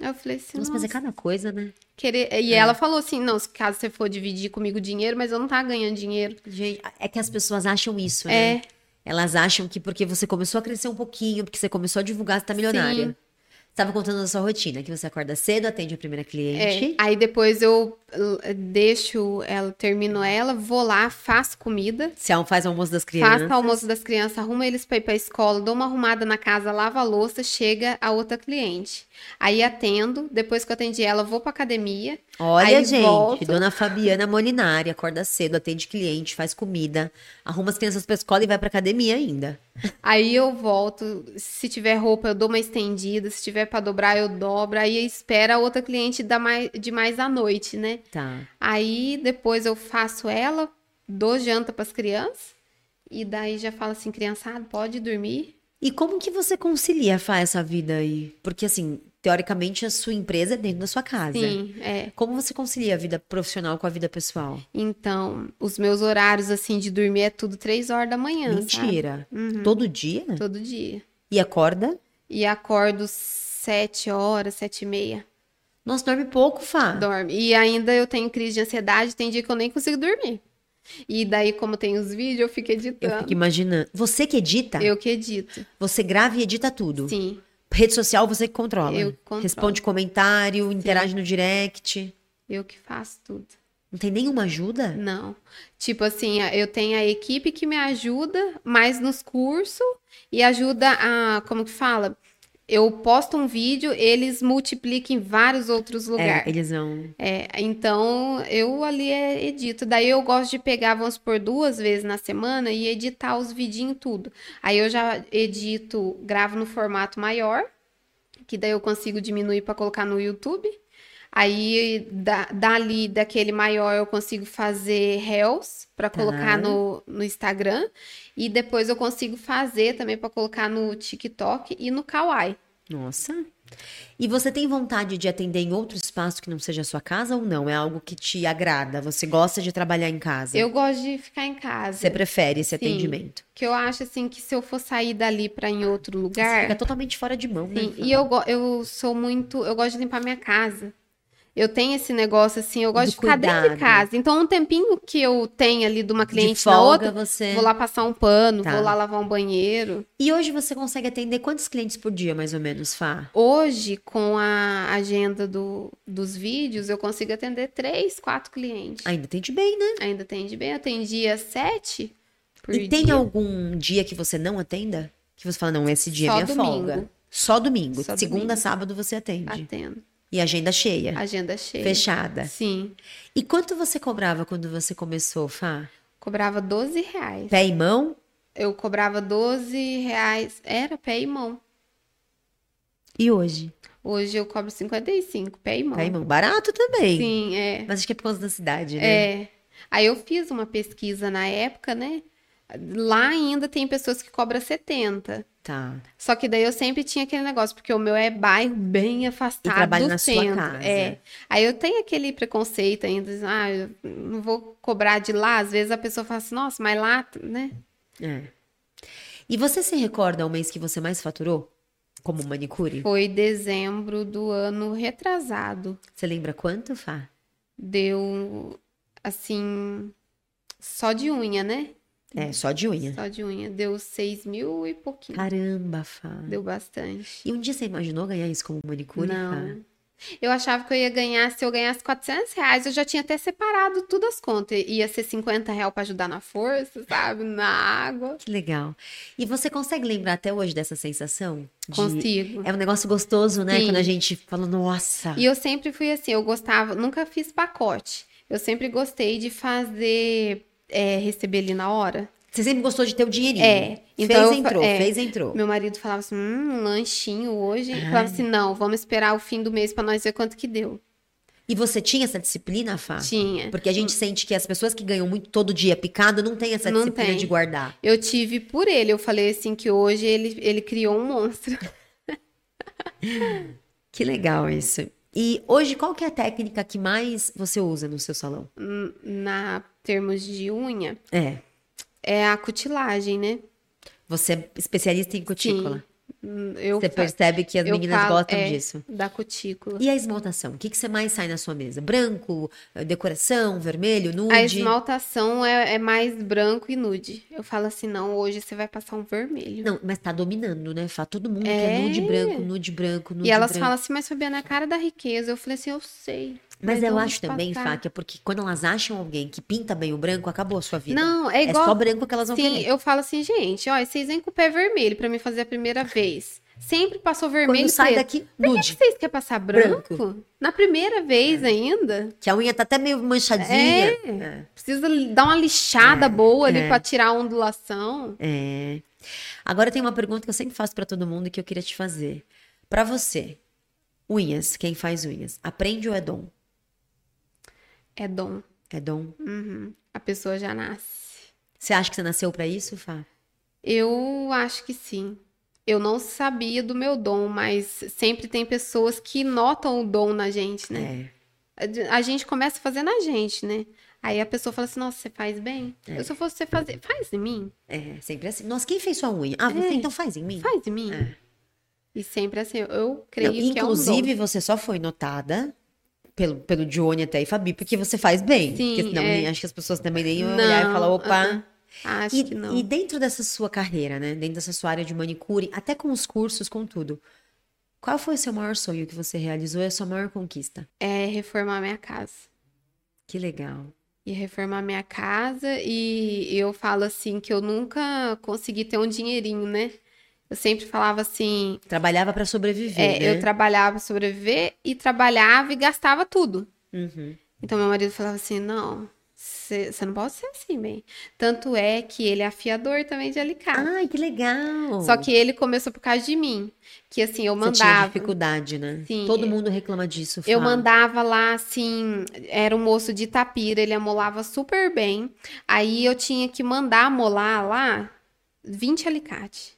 Eu falei assim, Nossa, mas é nossa, cada coisa, né? querer... E ela falou assim, não, se caso você for dividir comigo dinheiro, mas eu não tava ganhando dinheiro. Gente, é que as pessoas acham isso, né? É, Elas acham que porque você começou a crescer um pouquinho, porque você começou a divulgar, você tá milionária. Sim. Você tava contando a sua rotina, que você acorda cedo, atende a primeira É, cliente. aí depois eu uh, deixo ela, termino ela, vou lá, faço comida, al- faz o almoço das crianças. faço o almoço das crianças, arrumo eles pra ir pra escola, dou uma arrumada na casa, lavo a louça, chega a outra cliente. Aí atendo, depois que eu atendi ela, vou pra academia. Olha, Aí gente, volto. dona Fabiana Molinari acorda cedo, atende cliente, faz comida, arruma as crianças pra escola e vai pra academia ainda. Aí eu volto, se tiver roupa, eu dou uma estendida, se tiver pra dobrar, eu dobro. Aí espera a outra cliente dar mais, de mais à noite, né? Tá. Aí depois eu faço ela, dou janta pras crianças. E daí já falo assim, criançada, pode dormir. E como que você concilia, Fá, essa vida aí? Porque, assim, teoricamente, a sua empresa é dentro da sua casa. Sim, é. Como você concilia a vida profissional com a vida pessoal? Então, os meus horários, assim, de dormir é tudo três horas da manhã? Mentira. Todo dia? Todo dia. E acorda? E acordo sete horas, sete e meia. Nossa, dorme pouco, Fá. Dorme. E ainda eu tenho crise de ansiedade, tem dia que eu nem consigo dormir. E daí, como tem os vídeos, eu fico Eu editando. fico imaginando. Você que edita? Eu que edito. Você grava e edita tudo? Sim. Rede social você que controla? Eu controlo. Responde comentário, interage no direct. Eu que faço tudo. Não tem nenhuma ajuda? Não. Tipo assim, eu tenho a equipe que me ajuda mais nos cursos e ajuda a, como que fala? Eu posto um vídeo, eles multiplicam em vários outros É, lugares. eles vão. É, então eu ali é edito. Daí eu gosto de pegar, vamos por duas vezes na semana e editar os vidinhos tudo. Aí eu já edito, gravo no formato maior, que daí eu consigo diminuir para colocar no YouTube. Aí, da, dali, daquele maior, eu consigo fazer reels para Tá. colocar no, no Instagram. E depois eu consigo fazer também para colocar no TikTok e no Kawaii. Nossa. E você tem vontade de atender em outro espaço que não seja a sua casa ou não? É algo que te agrada? Você gosta de trabalhar em casa? Eu gosto de ficar em casa. Você prefere esse Sim. atendimento? Que eu acho assim que se eu for sair dali para em outro Você lugar. fica totalmente fora de mão, Sim, né? e eu, eu sou muito. Eu gosto de limpar minha casa. Eu tenho esse negócio assim, eu gosto de ficar dentro de casa. Então, um tempinho que eu tenho ali de uma De cliente na folga, outra, você... vou lá passar um pano, Tá. vou lá lavar um banheiro. E hoje você consegue atender quantos clientes por dia, mais ou menos, Fá? Hoje, com a agenda do, dos vídeos, eu consigo atender três, quatro clientes. Ainda atende bem, né? Ainda atende bem, eu atendia sete por E tem dia. algum dia que você não atenda? Que você fala, não, esse dia Só é minha domingo. folga. Só domingo. Só Segunda, domingo. sábado você atende. Atendo. E agenda cheia. Agenda cheia. Fechada. Sim. E quanto você cobrava quando você começou, Fá? Cobrava 12 reais. Pé e mão? Eu cobrava 12 reais. Era pé e mão. E hoje? Hoje eu cobro 55, pé e mão. Pé e mão. Barato também. Sim, é. Mas acho que é por causa da cidade, né? É. Aí eu fiz uma pesquisa na época, né? Lá ainda tem pessoas que cobram 70. Tá. Só que daí eu sempre tinha aquele negócio, porque o meu é bairro bem afastado trabalha do na sua centro. casa. É. Aí eu tenho aquele preconceito ainda, ah, eu não vou cobrar de lá. Às vezes a pessoa fala assim, nossa, mas lá, né? É. E você se recorda o mês que você mais faturou? Como manicure? Foi dezembro do ano retrasado. Você lembra quanto, Fá? Deu, assim, só de unha, né? É, só de unha. Só de unha. Deu seis mil e pouquinho. Caramba, Fá. Deu bastante. E um dia você imaginou ganhar isso como manicure, Fá? Não. Eu achava que eu ia ganhar, se eu ganhasse 400 reais, eu já tinha até separado tudo as contas. Ia ser 50 reais para ajudar na força, sabe? Na água. Que legal. E você consegue lembrar até hoje dessa sensação? De- Consigo. É um negócio gostoso, né? Sim. Quando a gente fala, nossa. E eu sempre fui assim, eu gostava, nunca fiz pacote. Eu sempre gostei de fazer, é, receber ali na hora. Você sempre gostou de ter o dinheirinho. É, então fez, entrou, é. fez, entrou. Meu marido falava assim, hum, um lanchinho hoje. Ai. falava assim, não, vamos esperar o fim do mês para nós ver quanto que deu. E você tinha essa disciplina, Fá? Tinha. Porque a gente sente que as pessoas que ganham muito todo dia picado não têm essa Não disciplina tem. de guardar. Eu tive por ele, eu falei assim que hoje ele, ele criou um monstro. Que legal isso. E hoje, qual que é a técnica que mais você usa no seu salão? Hum, Na termos de unha, É. é a cutilagem, né? Você é especialista em cutícula. Hum, Eu Você percebe que as meninas falo- gostam é. disso. da cutícula. E a esmaltação? O que, que você mais sai na sua mesa? Branco, eh, decoração, vermelho, nude? A esmaltação é, é mais branco e nude. Eu falo assim, não, hoje você vai passar um vermelho. Não, mas tá dominando, né? Fá? Todo mundo quer É. nude branco, nude branco, nude e elas branco. falam assim, mas Fabiana, é a cara da riqueza. Eu falei assim, eu sei. Mas eu vamos acho também, passar. Fá, que é porque quando elas acham alguém que pinta bem o branco, acabou a sua vida. Não, é É igual. só branco que elas vão Sim, querer. eu falo assim, gente, ó, vocês vêm com o pé vermelho pra me fazer a primeira vez. Sempre passou vermelho Quando sai daqui, Por que nude. vocês querem passar branco? Branco. Na primeira vez ainda? Que a unha tá até meio manchadinha. É. Precisa dar uma lixada boa ali é. pra tirar a ondulação. É. Agora tem uma pergunta que eu sempre faço pra todo mundo e que eu queria te fazer. Pra você, unhas, quem faz unhas, aprende ou é dom? É dom. É dom. Uhum. A pessoa já nasce. Você acha que você nasceu pra isso, Fá? Eu acho que sim. Eu não sabia do meu dom, mas sempre tem pessoas que notam o dom na gente, né? É. A gente começa fazendo a gente, né? Aí a pessoa fala assim: Nossa, você faz bem? É. Eu só fosse você fazer, faz em mim, É, sempre assim. Nossa, quem fez sua unha? Ah, você É. então faz em mim? faz em mim. É. E sempre assim, eu creio Não, que é um você só foi notada pelo, pelo Johnny até e Fabi, porque você faz bem. Sim, porque senão é. acho que as pessoas também nem iam olhar e falar, opa. uh-uh. Acho E, que não. e dentro dessa sua carreira, né? Dentro dessa sua área de manicure, até com os cursos, com tudo. Qual foi o seu maior sonho que você realizou e a sua maior conquista? É reformar minha casa. Que legal. E reformar minha casa e eu falo assim que eu nunca consegui ter um dinheirinho, né? Eu sempre falava assim, Trabalhava pra sobreviver, é, né? eu trabalhava para sobreviver e trabalhava e gastava tudo. Uhum. Então meu marido falava assim: "Não, Você não pode ser assim, bem. Tanto é que ele é afiador também de alicate. Ai, que legal. Só que ele começou por causa de mim. Que assim, eu Você tinha mandava. dificuldade, né? Sim. Todo mundo reclama disso. Eu fala. mandava lá, assim, era um moço de Itapira, ele amolava super bem. Aí eu tinha que mandar amolar lá 20 alicate.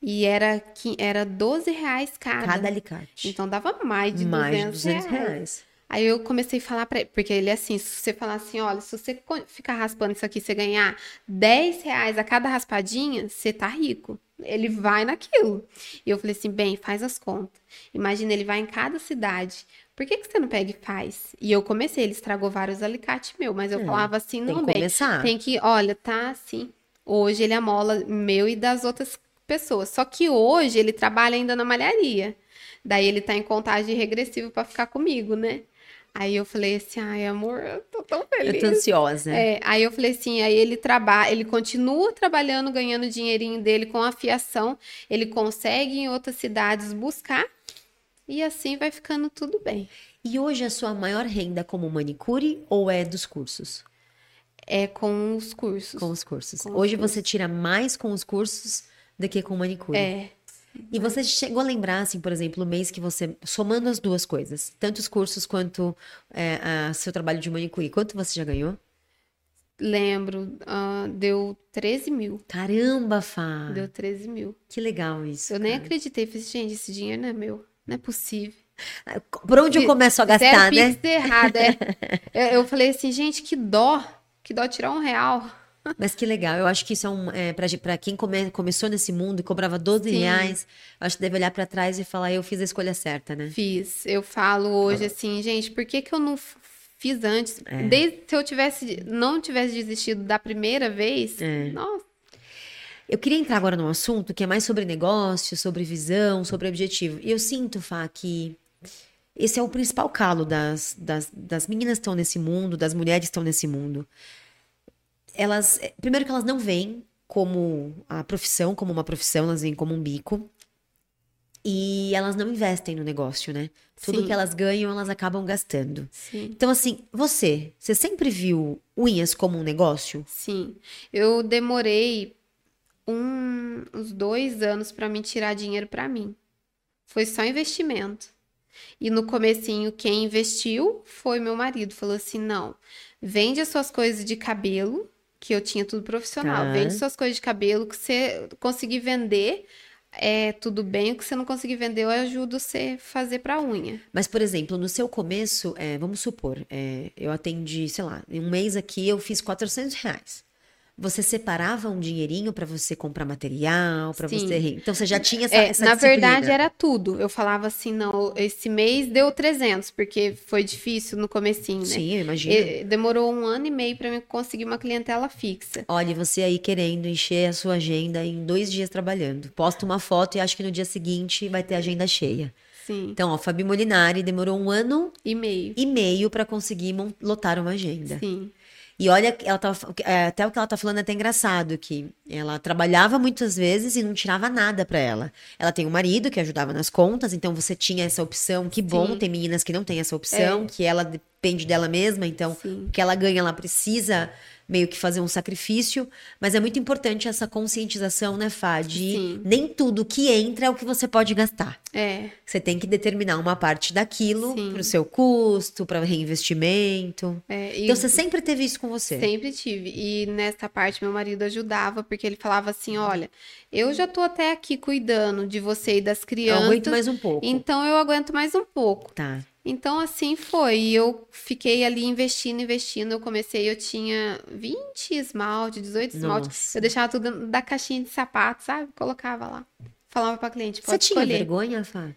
E era, era 12 reais cada. Cada alicate. Então dava mais de Mais de 200, 200 reais. reais. Aí eu comecei a falar pra ele, porque ele é assim, se você falar assim, olha, se você ficar raspando isso aqui, você ganhar 10 reais a cada raspadinha, você tá rico. Ele vai naquilo. E eu falei assim, bem, faz as contas. Imagina, ele vai em cada cidade. Por que, que você não pega e faz? E eu comecei, ele estragou vários alicates meu, mas eu É, falava assim, Tem não, que bem, começar. tem que, olha, tá assim. Hoje ele amola meu e das outras pessoas. Só que hoje ele trabalha ainda na malharia. Daí ele tá em contagem regressiva pra ficar comigo, né? Aí eu falei assim, ai, amor, eu tô tão feliz. Eu tô ansiosa. É, aí eu falei assim, aí ele trabalha, ele continua trabalhando, ganhando o dinheirinho dele com a fiação, ele consegue em outras cidades buscar e assim vai ficando tudo bem. E hoje a sua maior renda como manicure ou é dos cursos? É com os cursos. Com os cursos. Com os hoje cursos. você tira mais com os cursos do que com manicure. É, E você chegou a lembrar, assim, por exemplo, o mês que você, somando as duas coisas, tanto os cursos quanto é, a seu trabalho de manicure, quanto você já ganhou? lembro, ah, deu 13 mil. Caramba, Fá! Deu 13 mil. Que legal isso. Eu nem cara. acreditei. Falei, gente, esse dinheiro não é meu. Não é possível. Por onde eu começo a gastar, Zero né? pix errado, é. Eu, eu falei assim, gente, que dó. Que dó tirar um real. Mas que legal. Eu acho que isso é um. É, pra quem come- começou nesse mundo e cobrava 12 Sim. reais, acho que deve olhar pra trás e falar, eu fiz a escolha certa, né? Fiz. Eu falo hoje assim, gente, por que que eu não fiz antes? É. Desde se eu tivesse, não tivesse desistido da primeira vez, É. nossa, Eu queria entrar agora num assunto que é mais sobre negócio, sobre visão, sobre objetivo. E eu sinto, Fá, que esse é o principal calo das, das, das meninas que estão nesse mundo, das mulheres que estão nesse mundo. Elas, eh, primeiro que elas não veem como a profissão, como uma profissão, elas veem como um bico. E elas não investem no negócio, né? Tudo Sim. que elas ganham, elas acabam gastando. sim. Então, assim, você, você sempre viu unhas como um negócio? Sim. Eu demorei um- uns dois anos para me tirar dinheiro para mim. Foi só investimento. E no comecinho, quem investiu foi meu marido. Falou assim: não, vende as suas coisas de cabelo, que eu tinha tudo profissional. Tá. Vende suas coisas de cabelo, que você conseguir vender, é tudo bem. O que você não conseguir vender, eu ajudo você a fazer pra unha. Mas, por exemplo, no seu começo, é, vamos supor, é, eu atendi, sei lá, em um mês aqui eu fiz 400 reais. Você separava um dinheirinho pra você comprar material, Sim. você... Então, você já tinha essa, É, essa na disciplina. verdade, era tudo. Eu falava assim, não, esse mês deu 300, porque foi difícil no comecinho, né? Sim, eu imagino. E- demorou um ano e meio para mim conseguir uma clientela fixa. Olha, você aí querendo encher a sua agenda em dois dias trabalhando. Posta uma foto e acho que no dia seguinte vai ter agenda cheia. Sim, Então, ó, Fabi Molinari demorou um ano e meio. e meio pra conseguir lotar uma agenda. Sim, E olha, ela tava, é, até o que ela tá falando é até engraçado, que ela trabalhava muitas vezes e não tirava nada pra ela. Ela tem um marido que ajudava nas contas, então você tinha essa opção. Que bom, Sim. É. tem meninas que não têm essa opção, que ela depende dela mesma, então sim. o que ela ganha, ela precisa meio que fazer um sacrifício. Mas é muito importante essa conscientização, né, Fá? De Sim. nem tudo que entra é o que você pode gastar. É, Você tem que determinar uma parte daquilo Sim. pro seu custo, para reinvestimento. é, e Então você sempre teve isso com você. sempre tive. E nessa parte meu marido ajudava, porque ele falava assim, olha, eu já tô até aqui cuidando de você e das Eu crianças, aguento mais um pouco. então eu aguento mais um pouco. Tá. Então, assim foi. E eu fiquei ali investindo, investindo. Eu comecei, eu tinha 20 esmalte, 18 esmalte. Nossa. Eu deixava tudo da caixinha de sapato, sabe? Colocava lá. Falava pra cliente, Você pode tinha escolher. vergonha, Fá?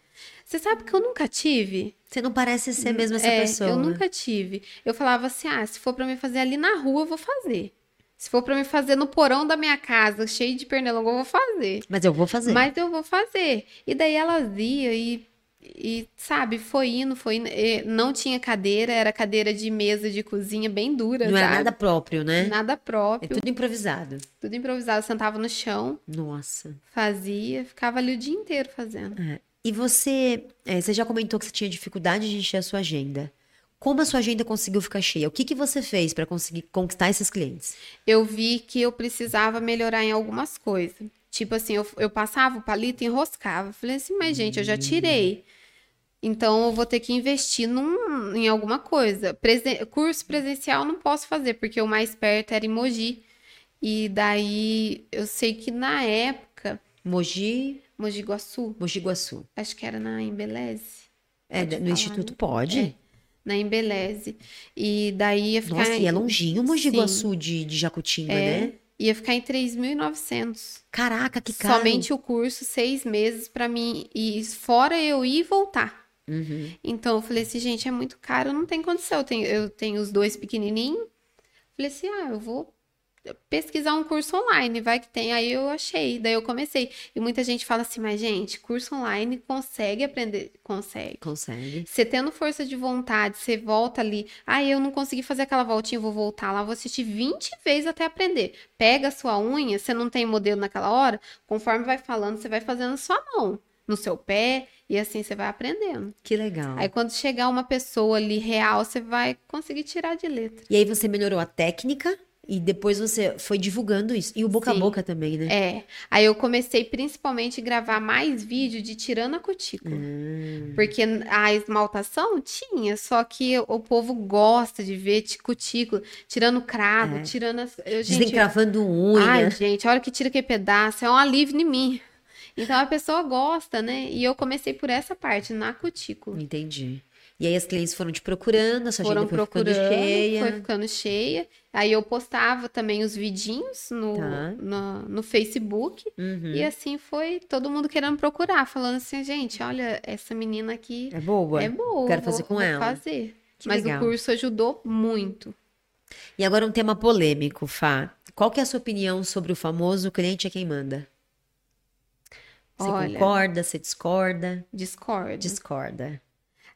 Você sabe que eu nunca tive? Você não parece ser mesmo essa é, pessoa. eu nunca tive. Eu falava assim, ah, se for pra me fazer ali na rua, eu vou fazer. Se for pra me fazer no porão da minha casa, cheio de pernilongo, eu vou fazer. Mas eu vou fazer. Mas eu vou fazer. E daí elas ia e, e sabe, foi indo, foi indo. E não tinha cadeira, era cadeira de mesa de cozinha bem dura, não sabe? era nada próprio, né? Nada É próprio, tudo improvisado. tudo improvisado. Sentava no chão, Nossa. fazia, ficava ali o dia inteiro fazendo. É. E você, é, você já comentou que você tinha dificuldade de encher a sua agenda. Como a sua agenda conseguiu ficar cheia? O que, que você fez para conseguir conquistar esses clientes? Eu vi que eu precisava melhorar em algumas coisas. Tipo assim, eu, eu passava o palito e enroscava. Falei assim, mas gente, eu já tirei. Então eu vou ter que investir num, em alguma coisa. Presen curso presencial não posso fazer, porque o mais perto era em Mogi. E daí eu sei que na época. Mogi. Mogi Guaçu. Mogi Guaçu. Acho que era na Embeleze. É, no falar, Instituto né? pode? É, na Embeleze. E daí ia ficar. Nossa, e é longinho Mogi Sim. Guaçu de, de Jacutinga, é, né? Ia ficar em 3.900. Caraca, que caro. Somente o curso, seis meses para mim. E fora eu ir e voltar. Uhum. Então eu falei assim, gente, é muito caro, não tem condição. Eu tenho, eu tenho os dois pequenininhos. Falei assim, ah, eu vou pesquisar um curso online, vai que tem. Aí eu achei, daí eu comecei. E muita gente fala assim, mas gente, curso online consegue aprender? Consegue. Consegue. Você tendo força de vontade, você volta ali. Ah, eu não consegui fazer aquela voltinha, vou voltar lá, vou assistir 20 vezes até aprender. Pega a sua unha, você não tem modelo naquela hora, conforme vai falando, você vai fazendo sua mão no seu pé e assim você vai aprendendo. Que legal. Aí quando chegar uma pessoa ali real, você vai conseguir tirar de letra. E aí você melhorou a técnica e depois você foi divulgando isso. E o boca Sim. a boca também, né? É. Aí eu comecei principalmente a gravar mais vídeo de tirando a cutícula. Hum. Porque a esmaltação tinha, só que o povo gosta de ver cutícula, tirando cravo, é. tirando as. Eu, gente, Desencravando unha. Ai, gente, a hora que tira aquele pedaço, é um alívio em mim. Então a pessoa gosta, né? E eu comecei por essa parte, na cutícula. Entendi. E aí as clientes foram te procurando, a sua foram agenda foi procurando, ficando cheia. Foi ficando cheia. Aí eu postava também os vidinhos no, tá. no, no, Facebook. Uhum. E assim foi todo mundo querendo procurar, falando assim, gente, olha, essa menina aqui é boa. É boa. Quero fazer com vou ela. fazer. Que Mas legal. o curso ajudou muito. E agora um tema polêmico, Fá. Qual que é a sua opinião sobre o famoso cliente é quem manda? Você Olha, concorda? Você discorda? Discorda. Discorda.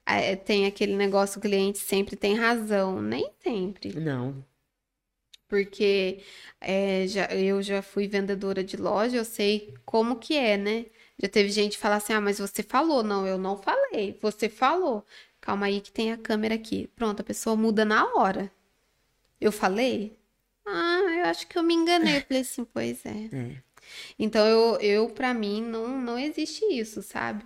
É, tem aquele negócio, o cliente sempre tem razão. Nem sempre. Não. Porque é, já, eu já fui vendedora de loja, eu sei como que é, né? Já teve gente que fala assim, ah, mas você falou. Não, eu não falei. Você falou. Calma aí que tem a câmera aqui. Pronto, a pessoa muda na hora. Eu falei? Ah, eu acho que eu me enganei. Eu falei assim, pois é. é. Então, eu, eu para mim, não, não existe isso, sabe?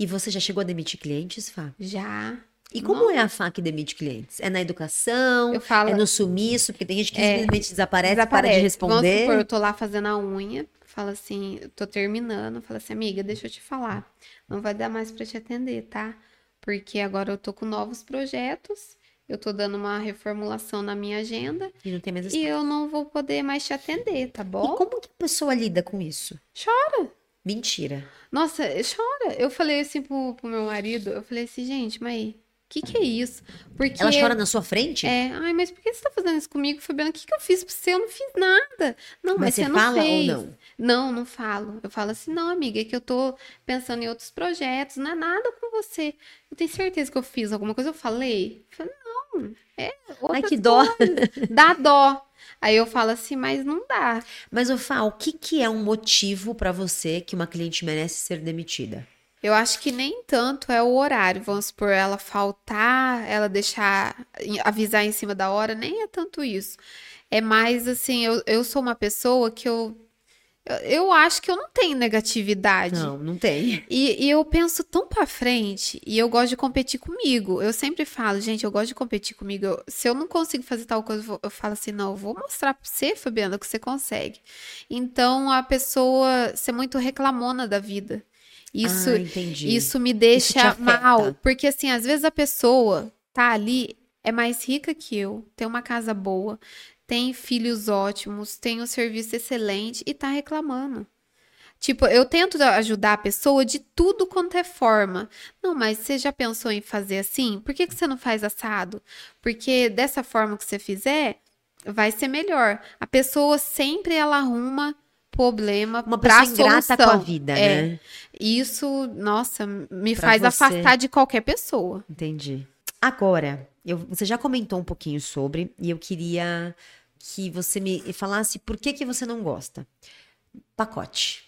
E você já chegou a demitir clientes, Fá? Já. E como não. é a Fá que demite clientes? É na educação? Eu falo, é no sumiço? Porque tem gente que é, simplesmente desaparece, desaparece, para de responder. Vamos supor, eu tô lá fazendo a unha, fala assim, tô terminando, fala assim, amiga, deixa eu te falar, não vai dar mais para te atender, tá? Porque agora eu tô com novos projetos eu tô dando uma reformulação na minha agenda e, não tem mais e eu não vou poder mais te atender, tá bom? E como que a pessoa lida com isso? Chora. Mentira. Nossa, chora. Eu falei assim pro, pro meu marido, eu falei assim, gente, mas que que é isso? Porque... Ela chora na sua frente? É. Ai, mas por que você tá fazendo isso comigo, Fabiana? O que que eu fiz pra você? Eu não fiz nada. Não, mas, mas você, você fala não fez. ou não? Não, não falo. Eu falo assim, não, amiga, é que eu tô pensando em outros projetos, não é nada com você. Eu tenho certeza que eu fiz alguma coisa. Eu falei? Eu falei, não, é Ai, que dó. Dá dó. Aí eu falo assim, mas não dá. Mas, Fá, o que que é um motivo para você que uma cliente merece ser demitida? Eu acho que nem tanto é o horário. Vamos supor, ela faltar, ela deixar, avisar em cima da hora, nem é tanto isso. É mais assim, eu, eu sou uma pessoa que eu. Eu acho que eu não tenho negatividade. Não, não tem. E, e eu penso tão pra frente e eu gosto de competir comigo. Eu sempre falo, gente, eu gosto de competir comigo. Eu, se eu não consigo fazer tal coisa, eu, vou, eu falo assim, não, eu vou mostrar pra você, Fabiana, que você consegue. Então, a pessoa ser muito reclamona da vida. Isso, ah, isso me deixa isso mal. Porque, assim, às vezes a pessoa tá ali, é mais rica que eu, tem uma casa boa, tem filhos ótimos, tem um serviço excelente e tá reclamando. Tipo, eu tento ajudar a pessoa de tudo quanto é forma. Não, mas você já pensou em fazer assim? Por que, que você não faz assado? Porque dessa forma que você fizer, vai ser melhor. A pessoa sempre ela arruma problema uma pessoa ingrata com a vida, é. né? Isso, nossa, me pra faz você... afastar de qualquer pessoa. Entendi. Agora, eu, você já comentou um pouquinho sobre e eu queria que você me falasse por que que você não gosta. Pacote.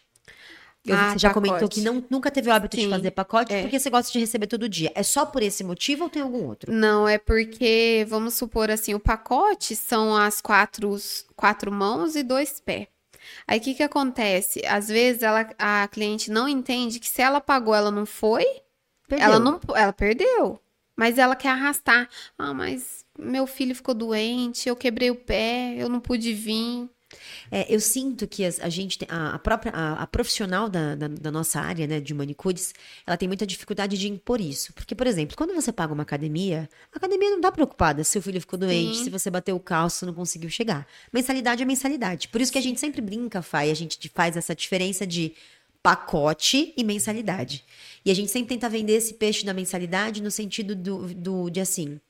Eu, Ah, você já pacote. comentou que não, nunca teve o hábito de Sim, fazer pacote é. porque você gosta de receber todo dia. É só por esse motivo ou tem algum outro? Não, é porque, vamos supor assim, o pacote são as quatro, quatro mãos e dois pés. Aí o que que acontece? Às vezes ela, a cliente não entende que se ela pagou, ela não foi, Perdeu. ela não, ela perdeu. Mas ela quer arrastar. Ah, mas meu filho ficou doente, eu quebrei o pé, eu não pude vir. É, eu sinto que a, gente tem, a, própria a, a profissional da, da, da nossa área, né, de manicures, ela tem muita dificuldade de impor isso. Porque, por exemplo, quando você paga uma academia, a academia não tá preocupada se o filho ficou doente, Sim. se você bateu o calço, não conseguiu chegar. Mensalidade é mensalidade. Por isso que a gente sempre brinca, Fai, a gente faz essa diferença de pacote e mensalidade. E a gente sempre tenta vender esse peixe da mensalidade no sentido do, do de assim.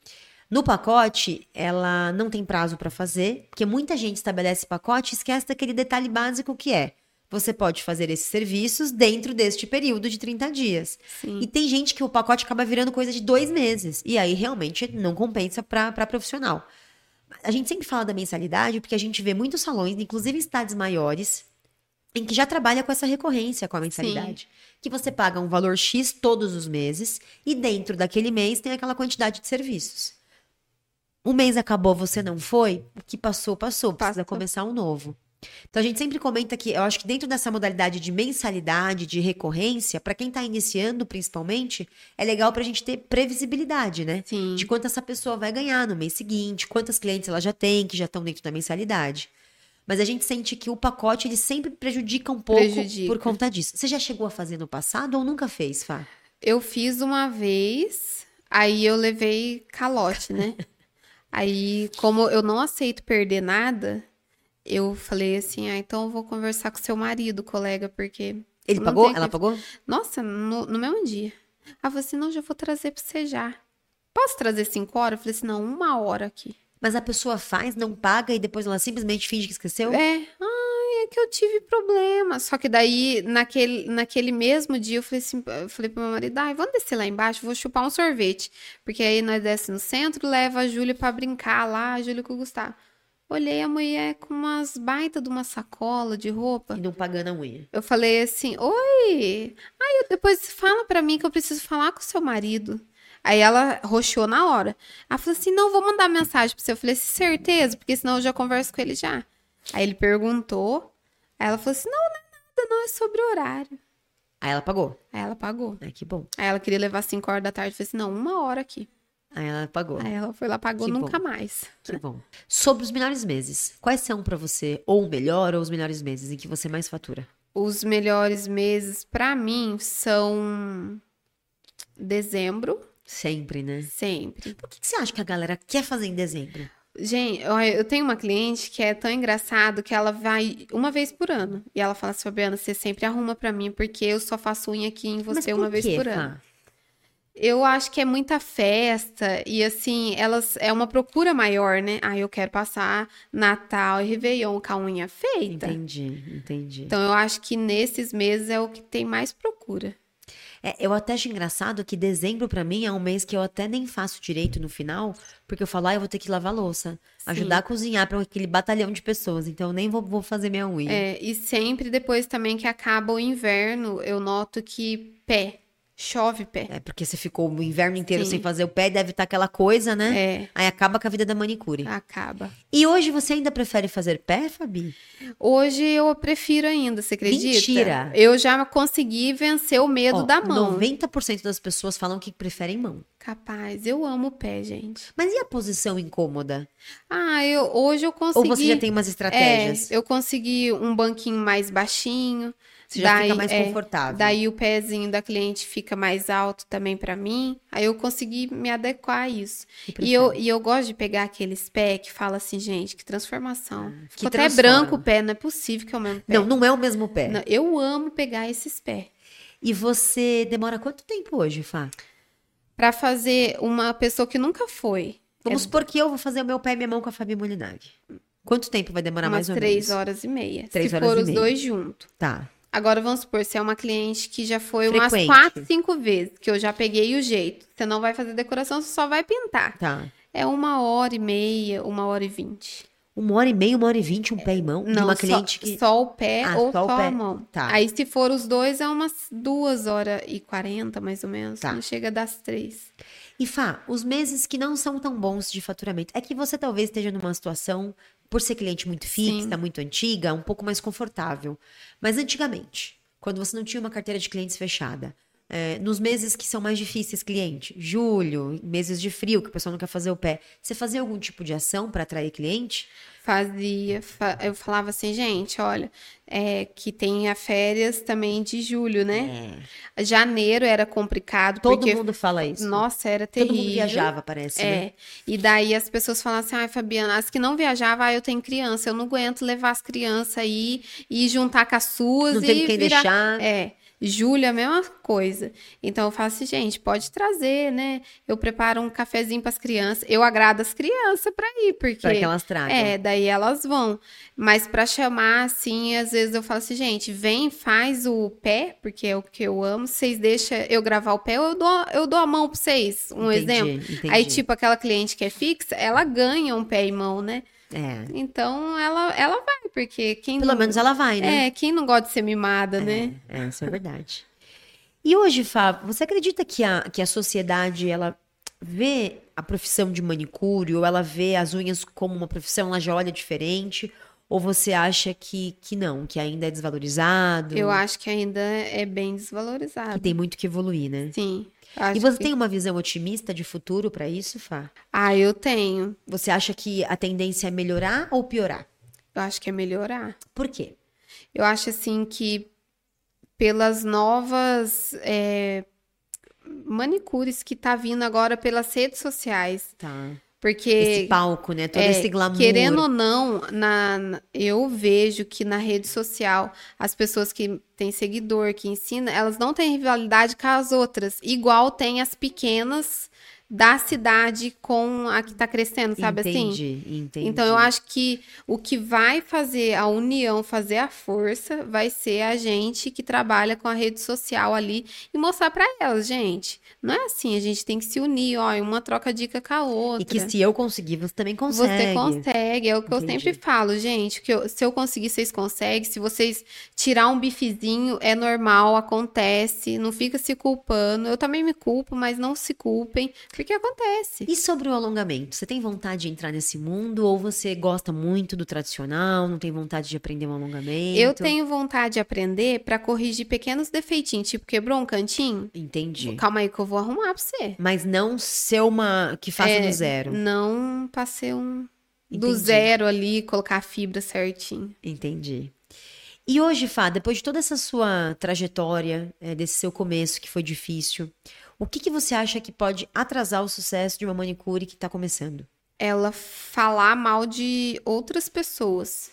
No pacote, ela não tem prazo para fazer, porque muita gente estabelece pacote e esquece daquele detalhe básico que é: você pode fazer esses serviços dentro deste período de 30 dias. Sim. E tem gente que o pacote acaba virando coisa de dois meses. E aí realmente não compensa para profissional. A gente sempre fala da mensalidade porque a gente vê muitos salões, inclusive em cidades maiores, em que já trabalha com essa recorrência com a mensalidade. Que você paga um valor X todos os meses e dentro daquele mês tem aquela quantidade de serviços. O mês acabou, você não foi, o que passou, passou, precisa começar um novo. Então a gente sempre comenta que eu acho que dentro dessa modalidade de mensalidade, de recorrência, para quem está iniciando principalmente, é legal para a gente ter previsibilidade, né? Sim. De quanto essa pessoa vai ganhar no mês seguinte, quantas clientes ela já tem que já estão dentro da mensalidade. Mas a gente sente que o pacote ele sempre prejudica um pouco Prejudica. por conta disso. Você já chegou a fazer no passado ou nunca fez, Fá? Eu fiz uma vez, aí eu levei calote, né? aí, como eu não aceito perder nada, eu falei assim: ah, então eu vou conversar com seu marido, colega, porque. Ele pagou? Ela que- pagou? Nossa, no, no mesmo dia. Eu falei assim: não, já vou trazer pra você já. Posso trazer cinco horas? Eu falei assim: não, uma hora aqui. Mas a pessoa faz, não paga e depois ela simplesmente finge que esqueceu? É, ai, é que eu tive problema. Só que daí, naquele, naquele mesmo dia, eu falei assim, eu falei pro meu marido, ai, vamos descer lá embaixo, vou chupar um sorvete. Porque aí nós desce no centro, leva a Júlia pra brincar lá, a Júlia com o Gustavo. Olhei a mulher com umas baita de uma sacola de roupa. E não pagando a unha. Eu falei assim, oi, aí depois fala pra mim que eu preciso falar com o seu marido. Aí ela roxou na hora. Ela falou assim, não, vou mandar mensagem pra você. Eu falei assim, certeza, porque senão eu já converso com ele já. Aí ele perguntou, aí ela falou assim, não, não é nada, não, é sobre o horário. Aí ela pagou. Aí ela pagou. Ai, que bom. Aí ela queria levar 5 horas da tarde. Eu falei assim, não, uma hora aqui. Aí ela pagou. Aí ela foi lá, pagou Que nunca bom. mais. Que bom. Sobre os melhores meses, quais são pra você, ou o melhor, ou os melhores meses em que você mais fatura? Os melhores meses pra mim são dezembro, Sempre, né? sempre. Por que, que você acha que a galera quer fazer em dezembro? Gente, eu tenho uma cliente que é tão engraçado que ela vai uma vez por ano. E ela fala assim, Fabiana, você sempre arruma pra mim, porque eu só faço unha aqui em você uma vez quê, por Fá? ano. Eu acho que é muita festa e assim, elas é uma procura maior, né? Ah, eu quero passar Natal e Réveillon com a unha feita. Entendi, entendi. Então eu acho que nesses meses é o que tem mais procura. É, eu até acho engraçado que dezembro pra mim é um mês que eu até nem faço direito no final, porque eu falo, ah, eu vou ter que lavar louça, ajudar a cozinhar pra aquele batalhão de pessoas, então eu nem vou, vou fazer minha unha. É, e sempre depois também que acaba o inverno, eu noto que pé, chove pé. É, porque você ficou o inverno inteiro Sim. sem fazer o pé, deve estar aquela coisa, né? É, Aí acaba com a vida da manicure. acaba. E hoje você ainda prefere fazer pé, Fabi? Hoje eu prefiro ainda, você acredita? Mentira! Eu já consegui vencer o medo Ó, da mão. 90% das pessoas falam que preferem mão. Capaz, eu amo o pé, gente. Mas e a posição incômoda? Ah, eu, hoje eu consegui. Ou você já tem umas estratégias? É, eu consegui um banquinho mais baixinho. Você já daí, fica mais é, confortável. Daí o pezinho da cliente fica mais alto também pra mim. Aí eu consegui me adequar a isso. E eu, e eu gosto de pegar aqueles pés que fala assim, gente, que transformação. Ah, que Ficou até transforma. branco o pé, não é possível que é o mesmo pé. Não, não é o mesmo pé. Não, eu amo pegar esses pés. E você demora quanto tempo hoje, Fá? Pra fazer uma pessoa que nunca foi. Vamos supor que eu vou fazer o meu pé e minha mão com a Fabi Molinari. Quanto tempo vai demorar umas mais ou três menos? horas e meia. Três se horas for e os meia. dois juntos. Tá. Agora vamos supor, se é uma cliente que já foi umas Frequente. quatro, cinco vezes, que eu já peguei o jeito. Você não vai fazer decoração, você só vai pintar. Tá. É uma hora e meia, uma hora e vinte. Uma hora e meia, uma hora e vinte, um pé e mão? Não, uma só, cliente que. só o pé Ah, ou só só, pé. a mão. Tá. Aí, se for os dois, é umas duas horas e quarenta, mais ou menos. Tá. Não chega das três. E Fá, os meses que não são tão bons de faturamento. É que você talvez esteja numa situação, por ser cliente muito fixa, Sim. muito antiga, um pouco mais confortável. Mas antigamente, quando você não tinha uma carteira de clientes fechada, é, nos meses que são mais difíceis, cliente, julho, meses de frio, que o pessoal não quer fazer o pé, você fazia algum tipo de ação para atrair cliente? Fazia, fa- eu falava assim, gente, olha, é, que tem a férias também de julho, né? Janeiro era complicado, É. Todo porque, mundo fala isso. nossa, era Todo terrível. mundo viajava, parece, né? É, e daí as pessoas falam assim, ai, Fabiana, as que não viajavam, ah, eu tenho criança, eu não aguento levar as crianças aí e juntar com as suas Não e tem quem virar... deixar. É, julho é a mesma coisa. Então eu falo assim, gente, pode trazer, né? Eu preparo um cafezinho para as crianças, eu agrado as crianças para ir, porque... Para que elas tragam. É, daí elas vão. Mas para chamar, assim, às vezes eu falo assim, gente, vem, faz o pé, porque é o que eu amo. Vocês deixam eu gravar o pé, eu dou, eu dou a mão para vocês. Um Entendi, exemplo. entendi. Aí, tipo, aquela cliente que é fixa, ela ganha um pé e mão, né? É. Então ela, ela vai, porque quem Pelo não, menos ela vai, né? É, quem não gosta de ser mimada, né? É, isso é verdade. E hoje, Fá, você acredita que a, que a sociedade, ela vê a profissão de manicure, ou ela vê as unhas como uma profissão, ela já olha diferente? Ou você acha que, que não, que ainda é desvalorizado? Eu acho que ainda é bem que desvalorizado. tem muito que evoluir, né? Sim. E acho você que- tem uma visão otimista de futuro para isso, Fá? Ah, eu tenho. Você acha que a tendência é melhorar ou piorar? Eu acho que é melhorar. Por quê? Eu acho assim que pelas novas é, manicures que tá vindo agora pelas redes sociais, Tá. Porque Esse palco, né? Todo é, esse glamour. querendo ou não, na, na- eu vejo que na rede social as pessoas que têm seguidor, que ensina, elas não têm rivalidade com as outras, igual tem as pequenas da cidade com a que tá crescendo, sabe assim? entendi, entendi. Então, eu acho que o que vai fazer a união, fazer a força, vai ser a gente que trabalha com a rede social ali e mostrar pra elas, gente. Não é assim, a gente tem que se unir, ó, uma troca dica com a outra. E que se eu conseguir, você também consegue. Você consegue, é o que eu Entendi. sempre falo, gente. Que eu- se eu conseguir, vocês conseguem. Se vocês tirar um bifezinho, é normal, acontece. Não fica se culpando. Eu também me culpo, mas não se culpem, porque acontece. E sobre o alongamento? Você tem vontade de entrar nesse mundo ou você gosta muito do tradicional, não tem vontade de aprender um alongamento? Eu tenho vontade de aprender pra corrigir pequenos defeitinhos, tipo quebrou um cantinho. Entendi. Calma aí que eu vou arrumar pra você. Mas não ser uma que faça É, do zero. Não pra ser um do Entendi. zero ali, colocar a fibra certinho. Entendi. E hoje, Fá, depois de toda essa sua trajetória, é, desse seu começo que foi difícil, o que, que você acha que pode atrasar o sucesso de uma manicure que está começando? ela falar mal de outras pessoas.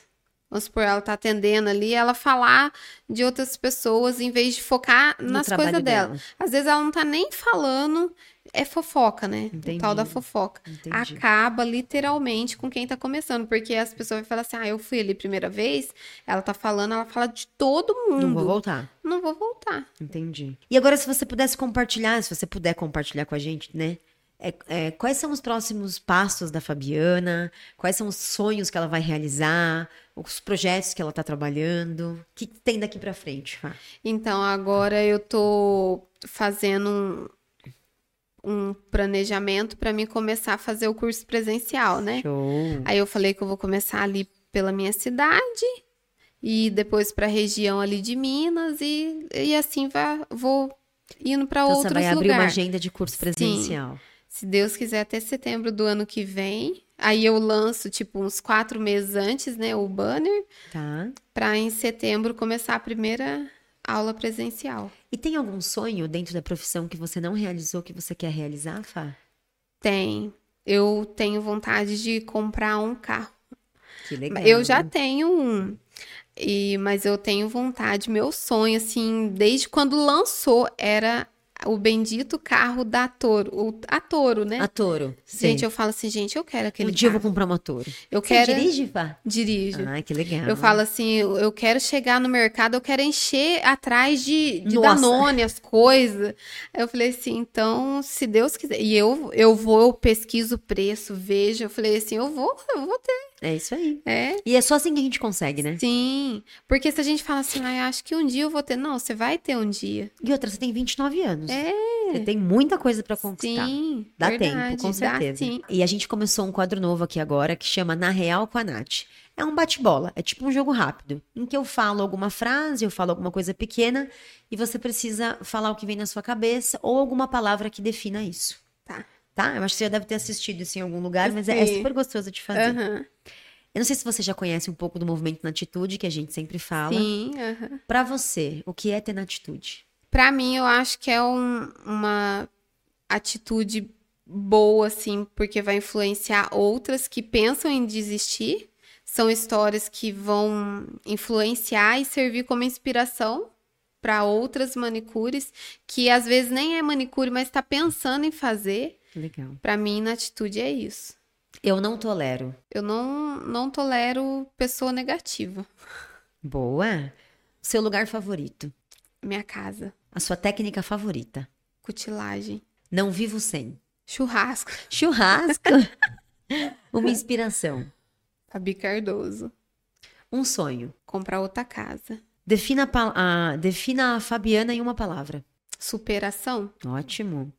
Vamos supor, ela tá atendendo ali, ela falar de outras pessoas em vez de focar No nas coisas dela. dela. Às vezes ela não tá nem falando, é fofoca, né? Entendi. O tal da fofoca. Entendi. Acaba literalmente com quem tá começando, porque as pessoas vão falar assim: ah, eu fui ali primeira vez, ela tá falando, ela fala de todo mundo. Não vou voltar. Não vou voltar. Entendi. E agora, se você pudesse compartilhar, se você puder compartilhar com a gente, né? é- é, quais são os próximos passos da Fabiana? Quais são os sonhos que ela vai realizar? Os projetos que ela está trabalhando? O que tem daqui para frente, Fá? Então, agora eu tô fazendo um, um planejamento para mim começar a fazer o curso presencial, né? Show. Aí eu falei que eu vou começar ali pela minha cidade e depois para a região ali de Minas e, e assim vai, vou indo para Então, outros você vai abrir uma lugares. agenda de curso presencial. Se Deus quiser, até setembro do ano que vem. Aí eu lanço, tipo, uns quatro meses antes, né, o banner, Tá? para em setembro começar a primeira aula presencial. E tem algum sonho dentro da profissão que você não realizou que você quer realizar, Fá? Tem. Eu tenho vontade de comprar um carro. Que legal. Eu já tenho um. E, mas eu tenho vontade, meu sonho, assim, desde quando lançou, era o bendito carro da Toro, o, a Toro, né? A Toro. Gente, Sim. eu falo assim, gente, eu quero aquele Um dia eu vou comprar uma Toro. Eu Você quero dirige, Fá? dirijo. Ai, que legal. Eu falo assim, eu eu quero chegar no mercado, eu quero encher atrás de, de Nossa. Danone as coisas. Eu falei assim, então, se Deus quiser. E eu, eu vou, eu pesquiso o preço, vejo. Eu falei assim, eu vou, eu vou ter. É isso aí. É, E é só assim que a gente consegue, né? sim. Porque se a gente fala assim, ah, acho que um dia eu vou ter. Não, você vai ter um dia. E outra, você tem 29 anos. É. Você tem muita coisa pra conquistar. Sim, Dá verdade, tempo, com dá certeza. sim. E a gente começou um quadro novo aqui agora que chama Na Real com a Nath. É um bate-bola, é tipo um jogo rápido, em que eu falo alguma frase, eu falo alguma coisa pequena e você precisa falar o que vem na sua cabeça ou alguma palavra que defina isso. Tá. Tá? Eu acho que você já deve ter assistido isso em algum lugar, mas é, é super gostoso de fazer. Aham. Eu não sei se você já conhece um pouco do movimento na atitude, que a gente sempre fala. Sim, aham. Pra você, o que é ter na atitude? Pra mim, eu acho que é um- uma atitude boa, assim, porque vai influenciar outras que pensam em desistir. São histórias que vão influenciar e servir como inspiração para outras manicures que às vezes nem é manicure, mas está pensando em fazer. Legal. Pra mim, na atitude é isso. Eu não tolero. Eu não, não tolero pessoa negativa. Boa. Seu lugar favorito. Minha casa, A sua técnica favorita. cutilagem, Não vivo sem. churrasco, Churrasco. Uma inspiração. Fabi Cardoso, Um sonho. comprar outra casa. Defina a, a- defina a Fabiana em uma palavra. Superação, Ótimo.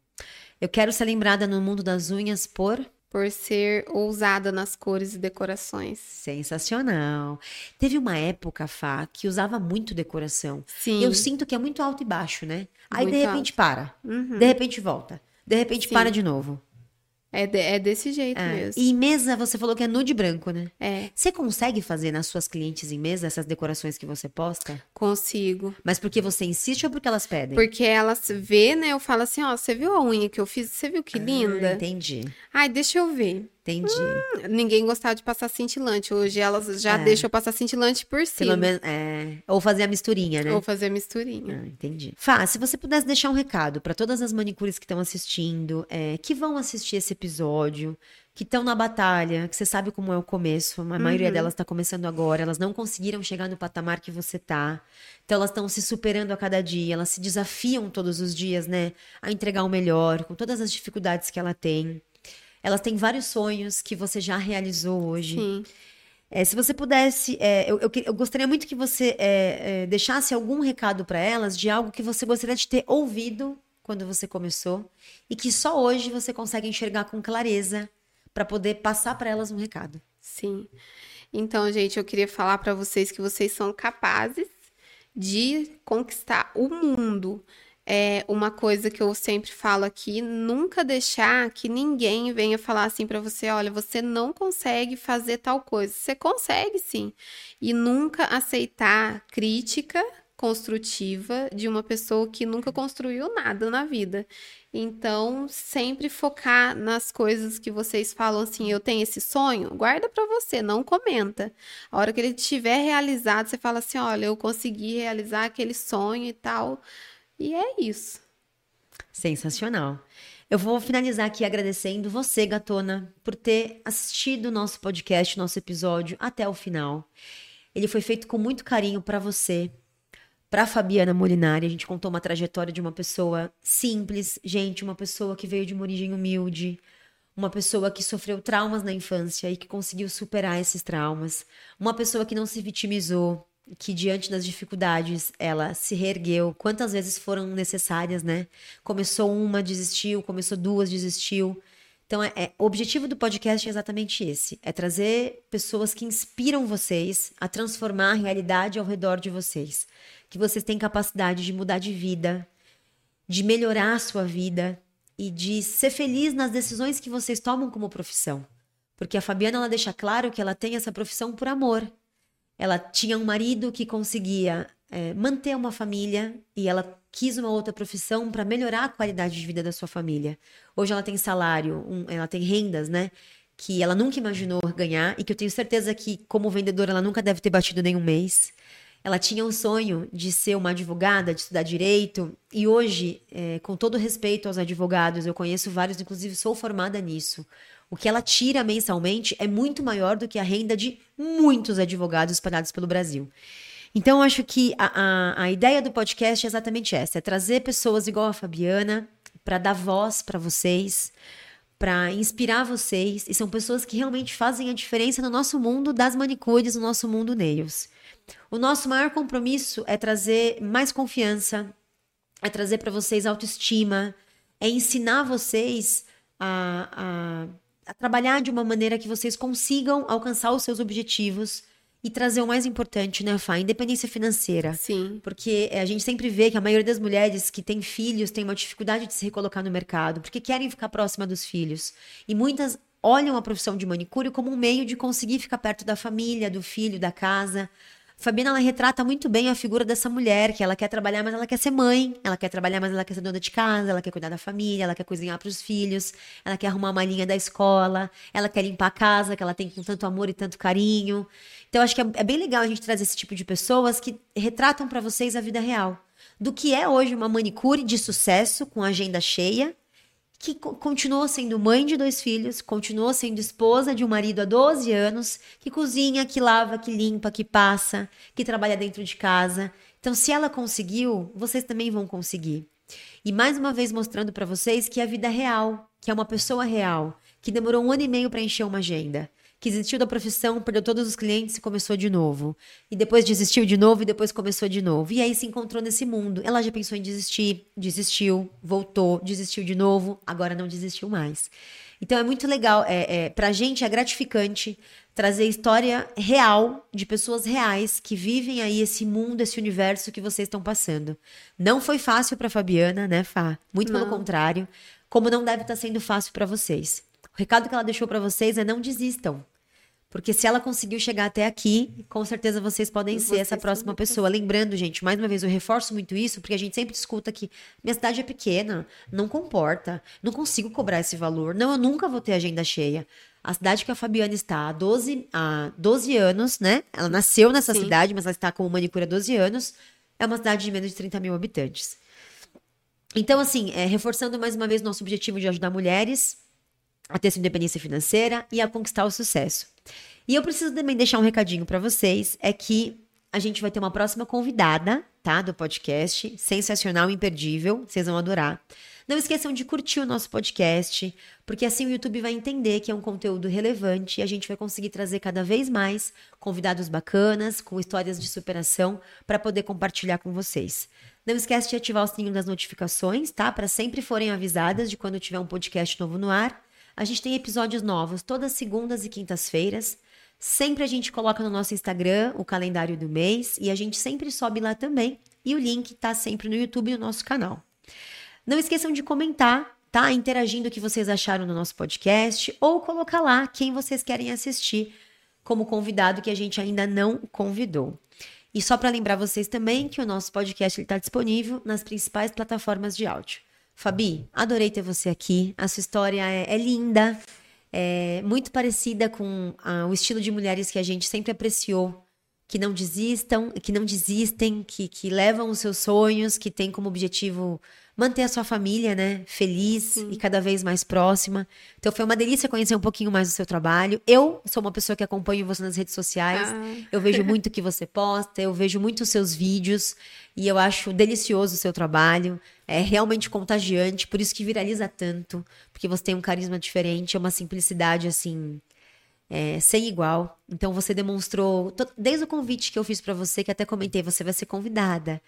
Eu quero ser lembrada no mundo das unhas por por ser ousada nas cores e decorações. sensacional. Teve uma época, Fá, que usava muito decoração. Sim. Eu sinto que é muito alto e baixo, né? Aí de Muito repente para. Uhum. De repente volta. De repente Sim. para de novo. É, de- é desse jeito É. mesmo. E mesa, você falou que é nude branco, né? É, Você consegue fazer nas suas clientes em mesa essas decorações que você posta? consigo. Mas porque você insiste ou porque elas pedem? Porque elas vê, né? Eu falo assim, ó, você viu a unha que eu fiz? Você viu que Ah, linda? entendi. Ai, deixa eu ver. Entendi. Ninguém gostava de passar cintilante. Hoje elas já É. deixam passar cintilante por cima. Pelo menos. É... Ou fazer a misturinha, né? Ou fazer misturinha. Ah, entendi. Fá, se você pudesse deixar um recado para todas as manicures que estão assistindo, é, que vão assistir esse episódio, que estão na batalha, que você sabe como é o começo, a maioria Uhum. delas está começando agora, elas não conseguiram chegar no patamar que você tá. Então elas estão se superando a cada dia, elas se desafiam todos os dias, né, a entregar o melhor, com todas as dificuldades que ela tem. Elas têm vários sonhos que você já realizou hoje. Sim. É, se você pudesse, é, eu, eu eu gostaria muito que você é, é, deixasse algum recado para elas de algo que você gostaria de ter ouvido quando você começou e que só hoje você consegue enxergar com clareza para poder passar para elas um recado. Sim. Então, gente, eu queria falar para vocês que vocês são capazes de conquistar o mundo. É uma coisa que eu sempre falo aqui, nunca deixar que ninguém venha falar assim para você, olha, você não consegue fazer tal coisa. Você consegue sim. E nunca aceitar crítica construtiva de uma pessoa que nunca construiu nada na vida. Então, sempre focar nas coisas que vocês falam assim, eu tenho esse sonho, guarda pra você, não comenta. A hora que ele estiver realizado, você fala assim, olha, eu consegui realizar aquele sonho e tal. E é isso. Sensacional. Eu vou finalizar aqui agradecendo você, gatona, por ter assistido o nosso podcast, nosso episódio até o final. Ele foi feito com muito carinho para você, para Fabiana Molinari. A gente contou uma trajetória de uma pessoa simples, gente, uma pessoa que veio de uma origem humilde, uma pessoa que sofreu traumas na infância e que conseguiu superar esses traumas, uma pessoa que não se vitimizou, que diante das dificuldades ela se reergueu, quantas vezes foram necessárias, né? Começou uma, desistiu, começou duas, desistiu. Então, é, é- o objetivo do podcast é exatamente esse: é trazer pessoas que inspiram vocês a transformar a realidade ao redor de vocês. Que vocês têm capacidade de mudar de vida, de melhorar a sua vida e de ser feliz nas decisões que vocês tomam como profissão. Porque a Fabiana ela deixa claro que ela tem essa profissão por amor. Ela tinha um marido que conseguia é, manter uma família e ela quis uma outra profissão para melhorar a qualidade de vida da sua família. Hoje ela tem salário, um- ela tem rendas, né? Que ela nunca imaginou ganhar e que eu tenho certeza que, como vendedora, ela nunca deve ter batido nenhum mês. ela tinha um sonho de ser uma advogada, de estudar direito, e hoje, é, com todo respeito aos advogados, eu conheço vários, inclusive sou formada nisso. O que ela tira mensalmente é muito maior do que a renda de muitos advogados espalhados pelo Brasil. Então, acho que a, a, a ideia do podcast é exatamente essa: é trazer pessoas igual a Fabiana para dar voz para vocês, para inspirar vocês, e são pessoas que realmente fazem a diferença no nosso mundo das manicures, no nosso mundo nails. O nosso maior compromisso é trazer mais confiança, é trazer para vocês autoestima, é ensinar vocês a, a, a, trabalhar de uma maneira que vocês consigam alcançar os seus objetivos e trazer o mais importante, né, Fá? Independência financeira. Sim. Porque a gente sempre vê que a maioria das mulheres que têm filhos tem uma dificuldade de se recolocar no mercado, porque querem ficar próxima dos filhos. E muitas olham a profissão de manicure como um meio de conseguir ficar perto da família, do filho, da casa. Fabiana, ela retrata muito bem a figura dessa mulher, que ela quer trabalhar, mas ela quer ser mãe, ela quer trabalhar, mas ela quer ser dona de casa, ela quer cuidar da família, ela quer cozinhar para os filhos, ela quer arrumar uma linha da escola, ela quer limpar a casa, que ela tem com tanto amor e tanto carinho. Então, acho que é, é bem legal a gente trazer esse tipo de pessoas que retratam para vocês a vida real. Do que é hoje uma manicure de sucesso, com agenda cheia, que continuou sendo mãe de dois filhos, continuou sendo esposa de um marido há 12 anos, que cozinha, que lava, que limpa, que passa, que trabalha dentro de casa. Então, se ela conseguiu, vocês também vão conseguir. E mais uma vez mostrando para vocês que a vida é real, que é uma pessoa real, que demorou um ano e meio para encher uma agenda que desistiu da profissão, perdeu todos os clientes e começou de novo. E depois desistiu de novo e depois começou de novo. E aí se encontrou nesse mundo. Ela já pensou em desistir, desistiu, voltou, desistiu de novo, agora não desistiu mais. Então é muito legal, é, é, pra gente é gratificante trazer história real de pessoas reais que vivem aí esse mundo, esse universo que vocês estão passando. Não foi fácil para Fabiana, né, Fá? Muito não. pelo contrário, como não deve estar tá sendo fácil para vocês. O recado que ela deixou para vocês é não desistam. Porque se ela conseguiu chegar até aqui, com certeza vocês podem ser essa próxima pessoa. Lembrando, gente, mais uma vez, eu reforço muito isso, porque a gente sempre escuta que minha cidade é pequena, não comporta, não consigo cobrar esse valor. Não, eu nunca vou ter agenda cheia. A cidade que a Fabiana está há 12, há 12 anos, né? Ela nasceu nessa Sim. cidade, mas ela está como manicure há 12 anos. É uma cidade de menos de 30 mil habitantes. Então, assim, é, reforçando mais uma vez nosso objetivo de ajudar mulheres a ter sua independência financeira e a conquistar o sucesso. E eu preciso também deixar um recadinho para vocês, é que a gente vai ter uma próxima convidada, tá, do podcast, sensacional, imperdível, vocês vão adorar. Não esqueçam de curtir o nosso podcast, porque assim o YouTube vai entender que é um conteúdo relevante e a gente vai conseguir trazer cada vez mais convidados bacanas, com histórias de superação, para poder compartilhar com vocês. Não esquece de ativar o sininho das notificações, tá? Para sempre forem avisadas de quando tiver um podcast novo no ar. A gente tem episódios novos todas segundas e quintas-feiras. Sempre a gente coloca no nosso Instagram o calendário do mês e a gente sempre sobe lá também. E o link tá sempre no YouTube e no nosso canal. Não esqueçam de comentar, tá? Interagindo o que vocês acharam no nosso podcast ou colocar lá quem vocês querem assistir como convidado que a gente ainda não convidou. E só para lembrar vocês também que o nosso podcast está disponível nas principais plataformas de áudio. Fabi, adorei ter você aqui. A sua história é, é linda, é muito parecida com ah, o estilo de mulheres que a gente sempre apreciou. Que não desistam, que não desistem, que, que levam os seus sonhos, que têm como objetivo manter a sua família, né, feliz Sim. e cada vez mais próxima. Então foi uma delícia conhecer um pouquinho mais do seu trabalho. Eu sou uma pessoa que acompanho você nas redes sociais. Ah. Eu vejo muito o que você posta, eu vejo muito os seus vídeos e eu acho delicioso o seu trabalho. É realmente contagiante, por isso que viraliza tanto, porque você tem um carisma diferente, é uma simplicidade assim, é, sem igual. Então você demonstrou, desde o convite que eu fiz para você, que até comentei, você vai ser convidada.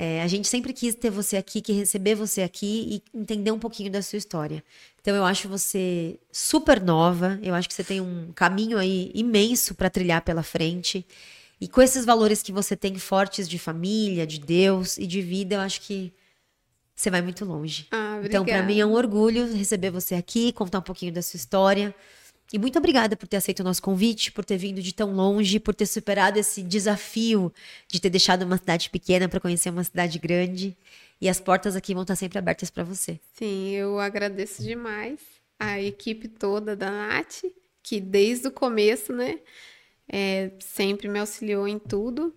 É, a gente sempre quis ter você aqui, que receber você aqui e entender um pouquinho da sua história. Então eu acho você super nova, eu acho que você tem um caminho aí imenso para trilhar pela frente. E com esses valores que você tem fortes de família, de Deus e de vida, eu acho que você vai muito longe. Ah, então, para mim é um orgulho receber você aqui, contar um pouquinho da sua história. E muito obrigada por ter aceito o nosso convite, por ter vindo de tão longe, por ter superado esse desafio de ter deixado uma cidade pequena para conhecer uma cidade grande. E as portas aqui vão estar sempre abertas para você. Sim, eu agradeço demais a equipe toda da Nath, que desde o começo, né, é, sempre me auxiliou em tudo.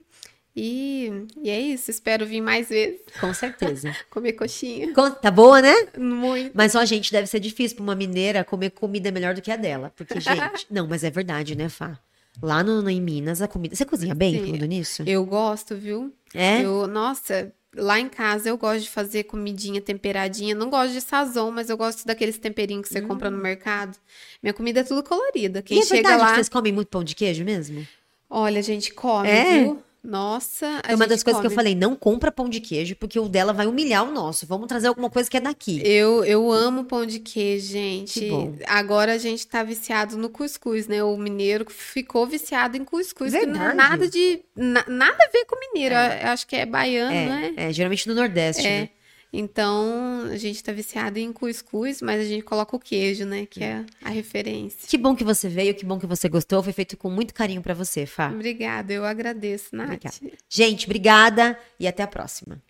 E, e é isso, espero vir mais vezes Com certeza. comer coxinha. Tá boa, né? Muito. Mas, ó, gente, deve ser difícil pra uma mineira comer comida melhor do que a dela. Porque, gente, não, mas é verdade, né, Fá? Lá no, em Minas, a comida. Você cozinha bem Sim. falando nisso? Eu gosto, viu? É? Eu, nossa, lá em casa eu gosto de fazer comidinha temperadinha. Não gosto de sazon, mas eu gosto daqueles temperinhos que você compra no mercado. Minha comida é tudo colorida. Quem e é chega verdade lá, que vocês comem muito pão de queijo mesmo? olha, a gente come, É? viu? Nossa, a É uma das coisas que eu come. falei, não compra pão de queijo, porque o dela vai humilhar o nosso. Vamos trazer alguma coisa que é daqui. Eu, eu amo pão de queijo, gente. Que bom. Agora a gente tá viciado no cuscuz, né? O mineiro ficou viciado em cuscuz. que não é nada de. na- nada a ver com mineiro. Eu acho que é baiano, né? É, é, geralmente no Nordeste, É. né? Então, a gente tá viciado em cuscuz, mas a gente coloca o queijo, né? Que é a referência. Que bom que você veio, que bom que você gostou. Foi feito com muito carinho pra você, Fá. Obrigada, eu agradeço, Nath. Obrigada. Gente, obrigada e até a próxima.